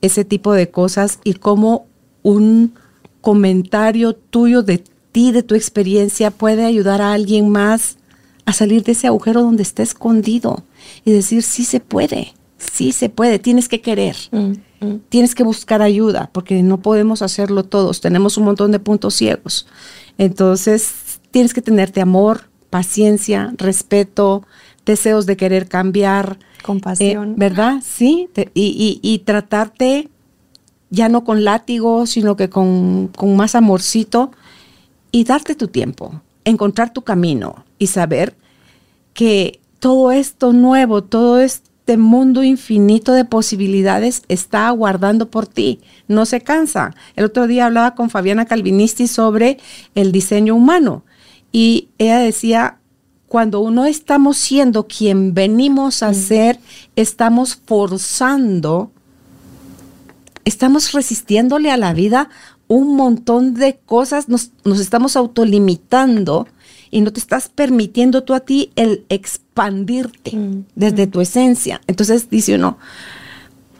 ese tipo de cosas y cómo un comentario tuyo de ti, de tu experiencia, puede ayudar a alguien más a salir de ese agujero donde está escondido y decir, sí se puede, sí se puede, tienes que querer, mm, mm. tienes que buscar ayuda, porque no podemos hacerlo todos, tenemos un montón de puntos ciegos. Entonces, tienes que tenerte amor, paciencia, respeto, deseos de querer cambiar. Compasión. Eh, ¿Verdad? Sí, y, y tratarte ya no con látigo, sino que con, más amorcito, y darte tu tiempo, encontrar tu camino y saber que todo esto nuevo, todo este mundo infinito de posibilidades está aguardando por ti, no se cansa. El otro día hablaba con Fabiana Calvinisti sobre el diseño humano y ella decía, cuando uno estamos siendo quien venimos a mm. ser, estamos forzando estamos resistiéndole a la vida un montón de cosas, nos, estamos autolimitando y no te estás permitiendo tú a ti el expandirte mm, desde mm. tu esencia. Entonces dice uno,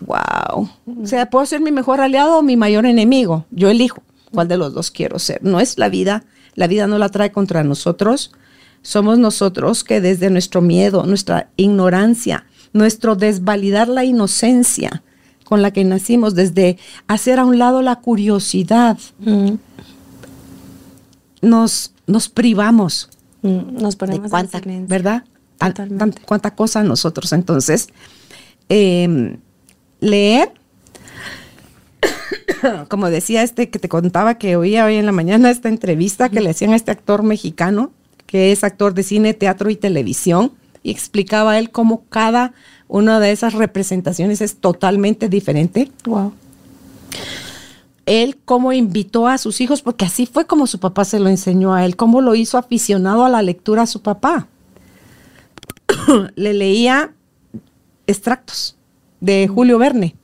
wow, o sea, puedo ser mi mejor aliado o mi mayor enemigo. Yo elijo cuál de los dos quiero ser. No es la vida, la vida no la trae contra nosotros. Somos nosotros que desde nuestro miedo, nuestra ignorancia, nuestro desvalidar la inocencia con la que nacimos, desde hacer a un lado la curiosidad, mm. nos, nos privamos. Mm, nos ponemos de cuánta, ¿verdad? cuánta cosa nosotros. Entonces, em, leer, como decía este que te contaba que oía hoy en la mañana esta entrevista que le hacían a este actor mexicano, que es actor de cine, teatro y televisión, y explicaba él cómo cada una de esas representaciones es totalmente diferente. Wow. Él cómo invitó a sus hijos, porque así fue como su papá se lo enseñó a él, cómo lo hizo aficionado a la lectura a su papá. Le leía extractos de Julio Verne.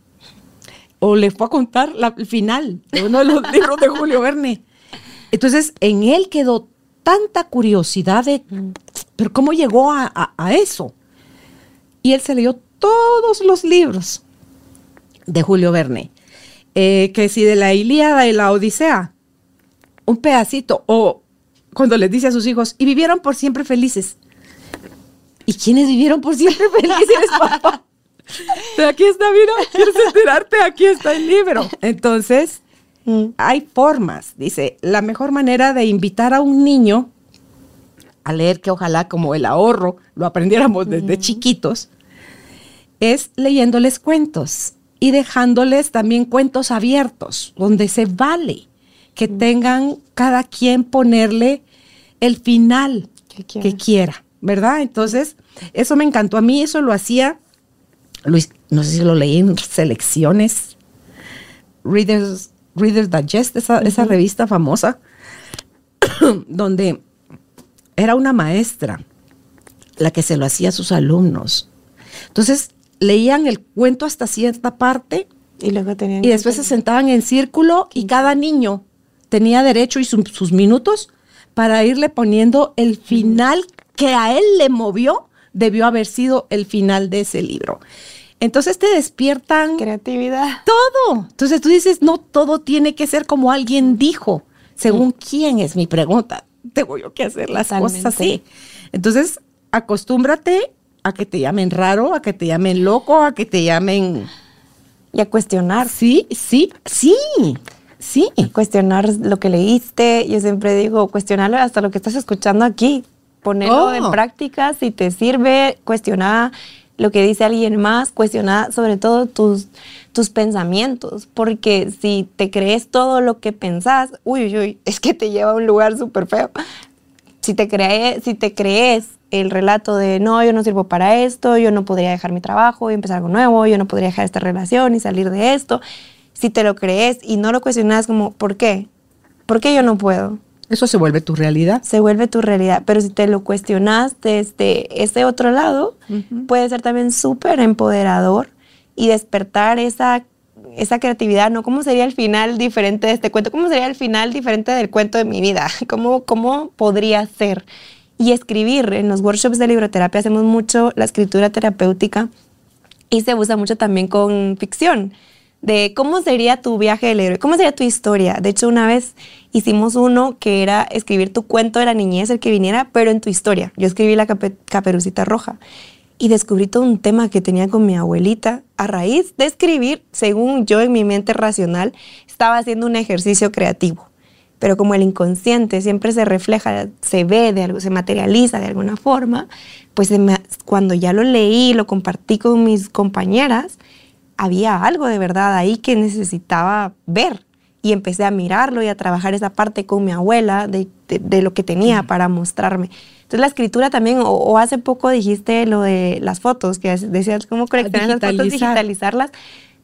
O le fue a contar el final de uno de los libros de Julio Verne. Entonces, en él quedó tanta curiosidad de, pero ¿cómo llegó a, eso? Y él se leyó todos los libros de Julio Verne. Eh, que si de la Ilíada y la Odisea, un pedacito, o cuando les dice a sus hijos, y vivieron por siempre felices. ¿Y quiénes vivieron por siempre felices, papá? aquí está, mira, quieres enterarte, aquí está el libro. Entonces, mm. hay formas, dice, la mejor manera de invitar a un niño a leer, que ojalá como el ahorro lo aprendiéramos desde chiquitos, es leyéndoles cuentos y dejándoles también cuentos abiertos, donde se vale que tengan cada quien ponerle el final que quiera, ¿verdad? Entonces, eso me encantó a mí, eso lo hacía Luis, no sé si lo leí en selecciones, Reader's, Reader's Digest, esa, revista famosa, donde era una maestra la que se lo hacía a sus alumnos. Entonces, leían el cuento hasta cierta parte y, luego y después se sentaban en círculo y cada niño tenía derecho y sus minutos para irle poniendo el final que a él le movió debió haber sido el final de ese libro. Entonces te despiertan creatividad. Todo. Entonces tú dices, no todo tiene que ser como alguien dijo. Según quién es mi pregunta. Tengo yo que hacer las cosas así. Entonces, acostúmbrate a que te llamen raro, a que te llamen loco, a que te llamen... Y a cuestionar. Sí, sí, sí. Sí. Cuestionar lo que leíste. Yo siempre digo, cuestionarlo hasta lo que estás escuchando aquí ponerlo en oh. práctica, si te sirve, cuestionar lo que dice alguien más, cuestionar sobre todo tus, tus pensamientos, porque si te crees todo lo que pensás, uy, uy, uy, es que te lleva a un lugar súper feo. Si te, crees, si te crees el relato de, no, yo no sirvo para esto, yo no podría dejar mi trabajo y empezar algo nuevo, yo no podría dejar esta relación y salir de esto, si te lo crees y no lo cuestionas como, ¿por qué? ¿Por qué yo no puedo? Eso se vuelve tu realidad. Se vuelve tu realidad, pero si te lo cuestionas desde ese otro lado, puede ser también súper empoderador y despertar esa, esa creatividad, ¿no? ¿Cómo sería el final diferente de este cuento? ¿Cómo sería el final diferente del cuento de mi vida? ¿Cómo, cómo podría ser? Y escribir, en los workshops de libroterapia hacemos mucho la escritura terapéutica y se usa mucho también con ficción de cómo sería tu viaje del héroe, cómo sería tu historia. De hecho, una vez hicimos uno que era escribir tu cuento de la niñez, el que viniera, pero en tu historia. Yo escribí la caperucita roja y descubrí todo un tema que tenía con mi abuelita a raíz de escribir, según yo en mi mente racional, estaba haciendo un ejercicio creativo. Pero como el inconsciente siempre se refleja, se ve de algo, se materializa de alguna forma, pues cuando ya lo leí, lo compartí con mis compañeras, había algo de verdad ahí que necesitaba ver. Y empecé a mirarlo y a trabajar esa parte con mi abuela de, lo que tenía para mostrarme. Entonces la escritura también, o, hace poco dijiste lo de las fotos, que decías cómo coleccionar las fotos, digitalizarlas.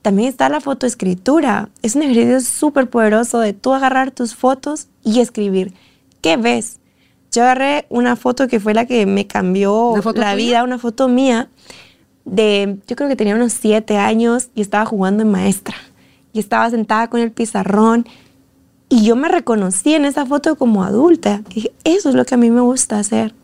También está la fotoescritura. Es un ejercicio súper poderoso de tú agarrar tus fotos y escribir. ¿Qué ves? Yo agarré una foto que fue la que me cambió la vida, una foto mía de, yo creo que tenía unos siete años y estaba jugando en maestra. y estaba sentada con el pizarrón y yo me reconocí en esa foto como adulta. Y dije, eso es lo que a mí me gusta hacer.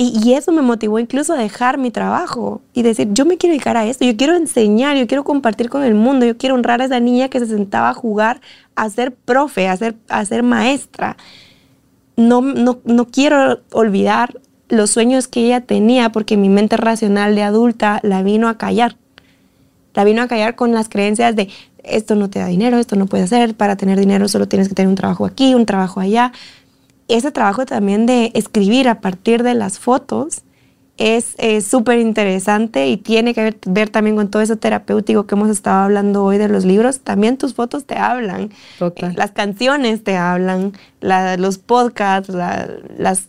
Y, eso me motivó incluso a dejar mi trabajo y decir, yo me quiero dedicar a esto, yo quiero enseñar, yo quiero compartir con el mundo, yo quiero honrar a esa niña que se sentaba a jugar, a ser profe, a ser, a ser maestra. No, no, no quiero olvidar los sueños que ella tenía porque mi mente racional de adulta la vino a callar. La vino a callar con las creencias de esto no te da dinero, esto no puede hacer, para tener dinero solo tienes que tener un trabajo aquí, un trabajo allá ese trabajo también de escribir a partir de las fotos es súper interesante y tiene que ver, también con todo eso terapéutico que hemos estado hablando hoy de los libros. También tus fotos te hablan, eh, las canciones te hablan, los podcasts, las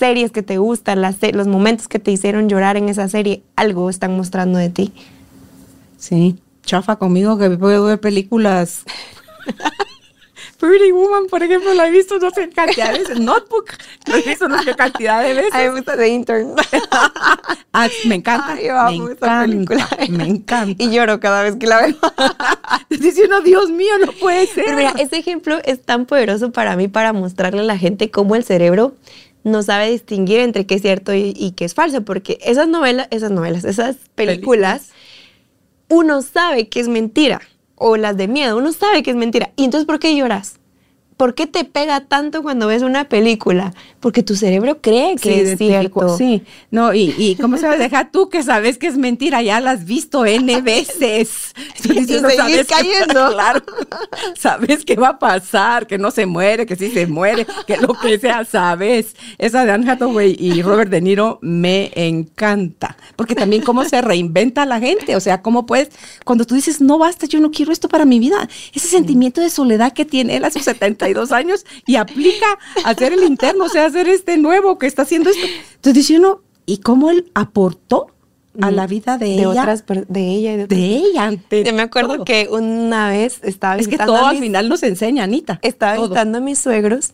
series que te gustan, los momentos que te hicieron llorar en esa serie, algo están mostrando de ti. Sí, chafa conmigo que puedo ver películas Pretty Woman, por ejemplo, la he visto no sé cantidad de veces. Notebook, la he visto no sé cantidad de veces. A mí me gusta The Intern. ah, me encanta. Ay, me encanta, película. Me encanta. Y lloro cada vez que la veo. Diciendo, Dios mío, no puede ser. Pero mira, ese ejemplo es tan poderoso para mí para mostrarle a la gente cómo el cerebro no sabe distinguir entre qué es cierto y, qué es falso, porque esas novelas, esas novelas, esas películas, uno sabe que es mentira o las de miedo, uno sabe que es mentira. ¿Y entonces por qué lloras? ¿Por qué te pega tanto cuando ves una película? Porque tu cerebro cree que es cierto. Sí, no, y, y ¿cómo sabes? Deja tú que sabes que es mentira, ya la has visto N veces. y, sabes cayendo. claro, sabes qué va a pasar, que no se muere, que sí se muere, que lo que sea, sabes. Esa de Anne Hathaway y Robert De Niro me encanta, porque también cómo se reinventa la gente, o sea, cómo puedes, cuando tú dices, no basta, yo no quiero esto para mi vida, ese sentimiento de soledad que tiene él a sus 70 dos años y aplica a hacer el interno, o sea, hacer este nuevo que está haciendo esto. Entonces dice uno, ¿y cómo él aportó a la vida de, ella. Otras, de ella y de, de ella. Yo me acuerdo que una vez estaba Es que todo al final nos enseña, Anita. Estaba visitando a mis suegros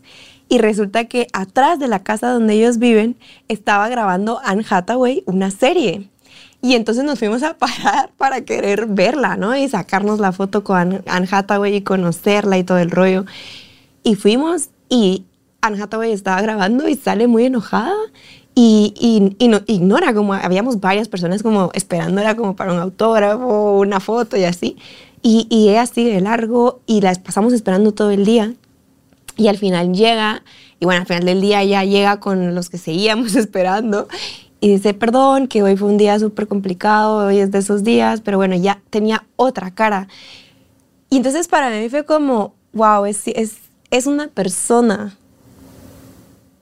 y resulta que atrás de la casa donde ellos viven estaba grabando Anne Hathaway una serie. Y entonces nos fuimos a parar para querer verla, ¿no? Y sacarnos la foto con Anne Hathaway y conocerla y todo el rollo. Y fuimos y Anne Hathaway estaba grabando y sale muy enojada y, y, no, ignora, como habíamos varias personas como esperando, era como para un autógrafo, una foto y así. Y, y ella sigue largo y las pasamos esperando todo el día. Y al final llega, y bueno, al final del día ya llega con los que seguíamos esperando y dice, perdón, que hoy fue un día súper complicado, hoy es de esos días, pero bueno, ya tenía otra cara. Y entonces para mí fue como, wow, es, es es una persona.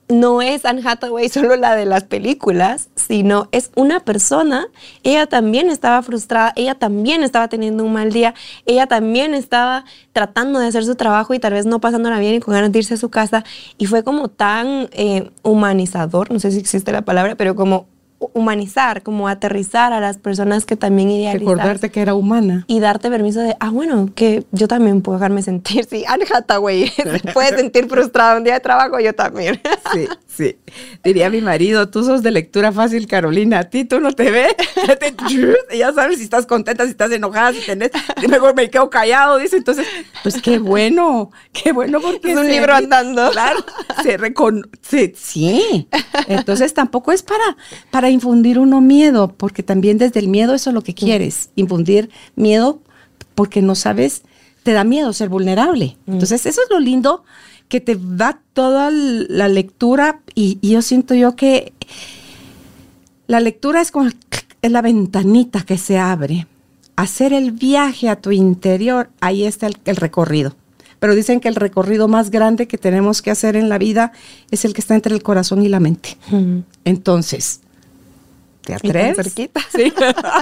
No es Anne Hathaway solo la de las películas, sino es una persona. Ella también estaba frustrada, ella también estaba teniendo un mal día, ella también estaba tratando de hacer su trabajo y tal vez no pasándola bien y con ganas de irse a su casa. Y fue como tan eh, humanizador, no sé si existe la palabra, pero como humanizar, como aterrizar a las personas que también idealizan. Recordarte que era humana. Y darte permiso de, ah, bueno, que yo también puedo dejarme sentir. Sí, Anne Hathaway se puede sentir frustrada un día de trabajo, yo también. Sí, sí. Diría mi marido, tú sos de lectura fácil, Carolina. A ti tú no te ves. ya sabes si estás contenta, si estás enojada, si tenés. Mejor me quedo callado, dice. Entonces, pues qué bueno, qué bueno porque. Es un libro andando. Claro, se reconoce. Sí. Entonces tampoco es para, para infundir uno miedo, porque también desde el miedo eso es lo que quieres, infundir miedo porque no sabes, te da miedo ser vulnerable. Mm. Entonces eso es lo lindo que te da toda la lectura y, yo siento yo que la lectura es como es la ventanita que se abre. Hacer el viaje a tu interior, ahí está el, recorrido. Pero dicen que el recorrido más grande que tenemos que hacer en la vida es el que está entre el corazón y la mente. Entonces, ¿Te atreves? Sí.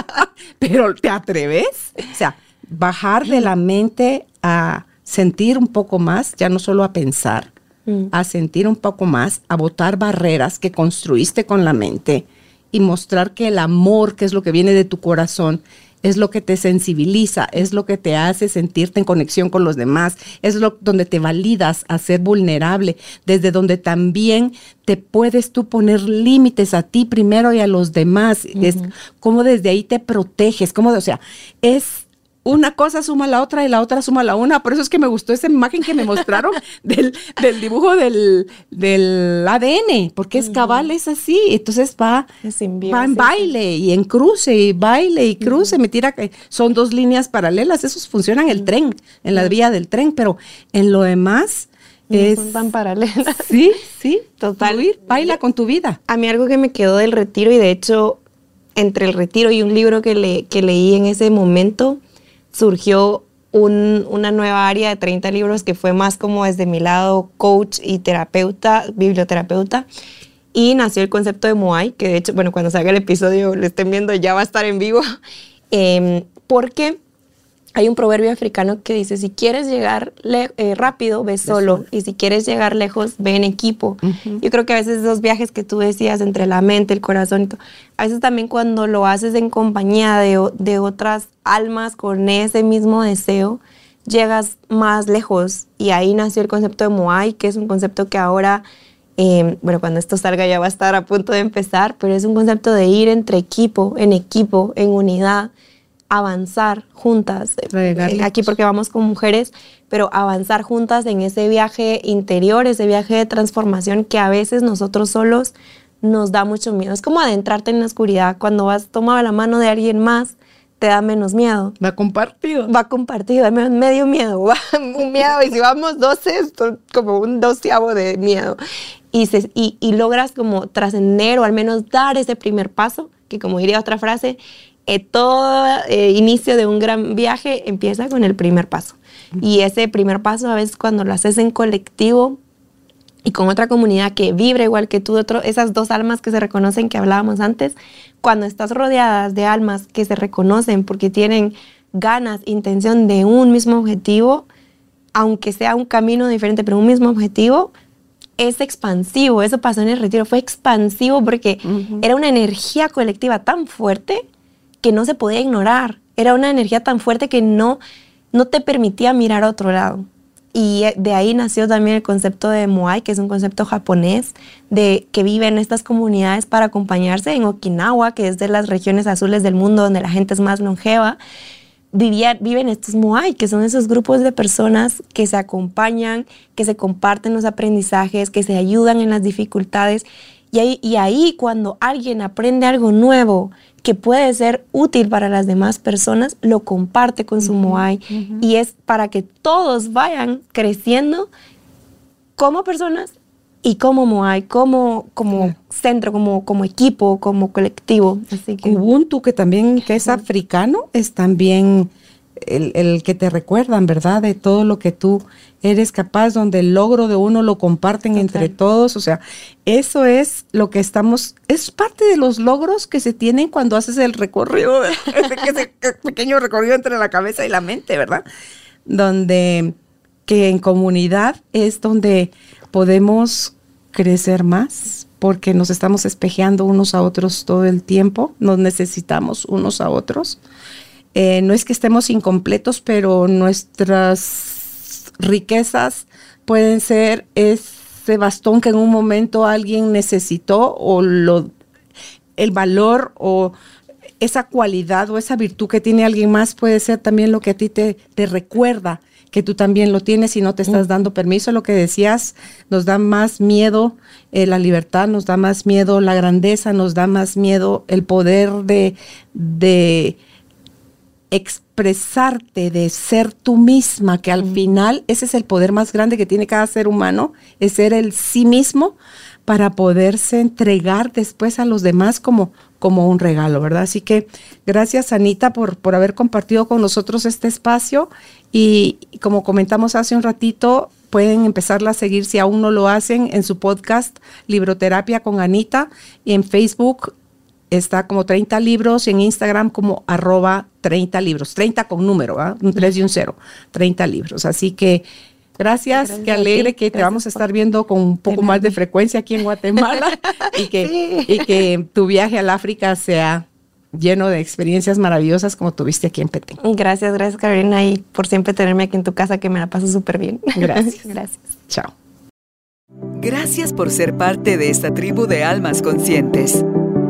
Pero ¿te atreves? O sea, bajar de la mente a sentir un poco más, ya no solo a pensar, mm. a sentir un poco más, a botar barreras que construiste con la mente y mostrar que el amor, que es lo que viene de tu corazón, es lo que te sensibiliza, es lo que te hace sentirte en conexión con los demás, es lo donde te validas a ser vulnerable, desde donde también te puedes tú poner límites a ti primero y a los demás, es como desde ahí te proteges, como, o sea, es una cosa suma la otra y la otra suma la una. Por eso es que me gustó esa imagen que me mostraron del, dibujo del, ADN, porque es cabal, es así. Entonces va, va en baile y en cruce, y baile y cruce. Me tira que son dos líneas paralelas. Esos funcionan en el tren, en la vía del tren, pero en lo demás. es, son tan paralelas. Sí, sí, total. baila con tu vida. A mí algo que me quedó del retiro y de hecho entre el retiro y un libro que, le, que leí en ese momento, surgió una nueva área de 30 libros que fue más como desde mi lado coach y terapeuta, biblioterapeuta. Y nació el concepto de Moai, que de hecho, bueno, cuando salga el episodio, lo estén viendo, ya va a estar en vivo. Eh, porque hay un proverbio africano que dice, si quieres llegar eh, rápido, ve solo, y si quieres llegar lejos, ve en equipo. Yo creo que a veces esos viajes que tú decías entre la mente, el corazón, a veces también cuando lo haces en compañía de, de otras almas con ese mismo deseo, llegas más lejos. Y ahí nació el concepto de Moai, que es un concepto que ahora... Em, bueno, cuando esto salga ya va a estar a punto de empezar, pero es un concepto de ir entre equipo, en equipo, en unidad, avanzar juntas, eh, aquí porque vamos con mujeres, pero avanzar juntas en ese viaje interior, ese viaje de transformación que a veces nosotros solos nos da mucho miedo. Es como adentrarte en la oscuridad. Cuando vas tomado la mano de alguien más, te da menos miedo. Va compartido. Va compartido, medio miedo, un miedo. Y si vamos 12, es como un doceavo de miedo. Y, y, y logras como trascender o al menos dar ese primer paso, que como diría otra frase, eh, todo eh, inicio de un gran viaje empieza con el primer paso. Y ese primer paso a veces cuando lo haces en colectivo y con otra comunidad que vibra igual que tú, otro, esas dos almas que se reconocen que hablábamos antes, cuando estás rodeadas de almas que se reconocen porque tienen ganas, intención de un mismo objetivo, aunque sea un camino diferente, pero un mismo objetivo, es expansivo. Eso pasó en el retiro, fue expansivo porque era una energía colectiva tan fuerte que no se podía ignorar. Era una energía tan fuerte que no, no te permitía mirar a otro lado. Y eh, de ahí nació también el concepto de Moai, que es un concepto japonés, de que vive en estas comunidades para acompañarse en Okinawa, que es de las regiones azules del mundo donde la gente es más longeva. Vivía, viven estos Moai, que son esos grupos de personas que se acompañan, que se comparten los aprendizajes, que se ayudan en las dificultades. Y ahí, y ahí cuando alguien aprende algo nuevo, que puede ser útil para las demás personas, lo comparte con su Moai. y es para que todos vayan creciendo como personas y como Moai, como, como centro, como, como equipo, como colectivo. Así que, Ubuntu, que también que es africano, es también el, que te recuerdan, ¿verdad? De todo lo que tú eres capaz, donde el logro de uno lo comparten entre todos. O sea, eso es lo que estamos, es parte de los logros que se tienen cuando haces el recorrido, ese pequeño recorrido entre la cabeza y la mente, ¿verdad? Donde que en comunidad es donde podemos crecer más porque nos estamos espejeando unos a otros todo el tiempo, nos necesitamos unos a otros eh, no es que estemos incompletos, pero nuestras riquezas pueden ser ese bastón que en un momento alguien necesitó o lo, el valor o esa cualidad o esa virtud que tiene alguien más puede ser también lo que a ti te, te recuerda que tú también lo tienes y no te estás dando permiso. Lo que decías, nos da más miedo eh, la libertad, nos da más miedo la grandeza, nos da más miedo el poder de, de expresarte, de ser tú misma, que al final ese es el poder más grande que tiene cada ser humano, es ser el sí mismo para poderse entregar después a los demás como, como un regalo, ¿verdad? Así que gracias Anita por, por haber compartido con nosotros este espacio y como comentamos hace un ratito, pueden empezarla a seguir si aún no lo hacen en su podcast Libroterapia con Anita y en Facebook está como 30 libros, en Instagram como arroba 30 libros, 30 con número, un 3 y un 0, 30 libros. Así que gracias, qué alegre que te vamos a estar viendo con un poco más de frecuencia aquí en Guatemala y, que, y que tu viaje al África sea lleno de experiencias maravillosas como tuviste aquí en Petén. Gracias, gracias Carolina y por siempre tenerme aquí en tu casa que me la paso súper bien. Gracias. gracias. Chao. Gracias por ser parte de esta tribu de almas conscientes.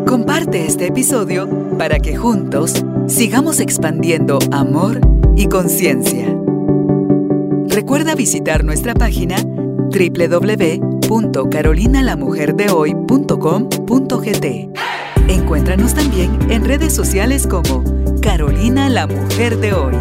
Comparte este episodio para que juntos sigamos expandiendo amor y conciencia. Recuerda visitar nuestra página www.carolinalamujerdehoy.com.gt. Encuéntranos también en redes sociales como Carolina la Mujer de Hoy.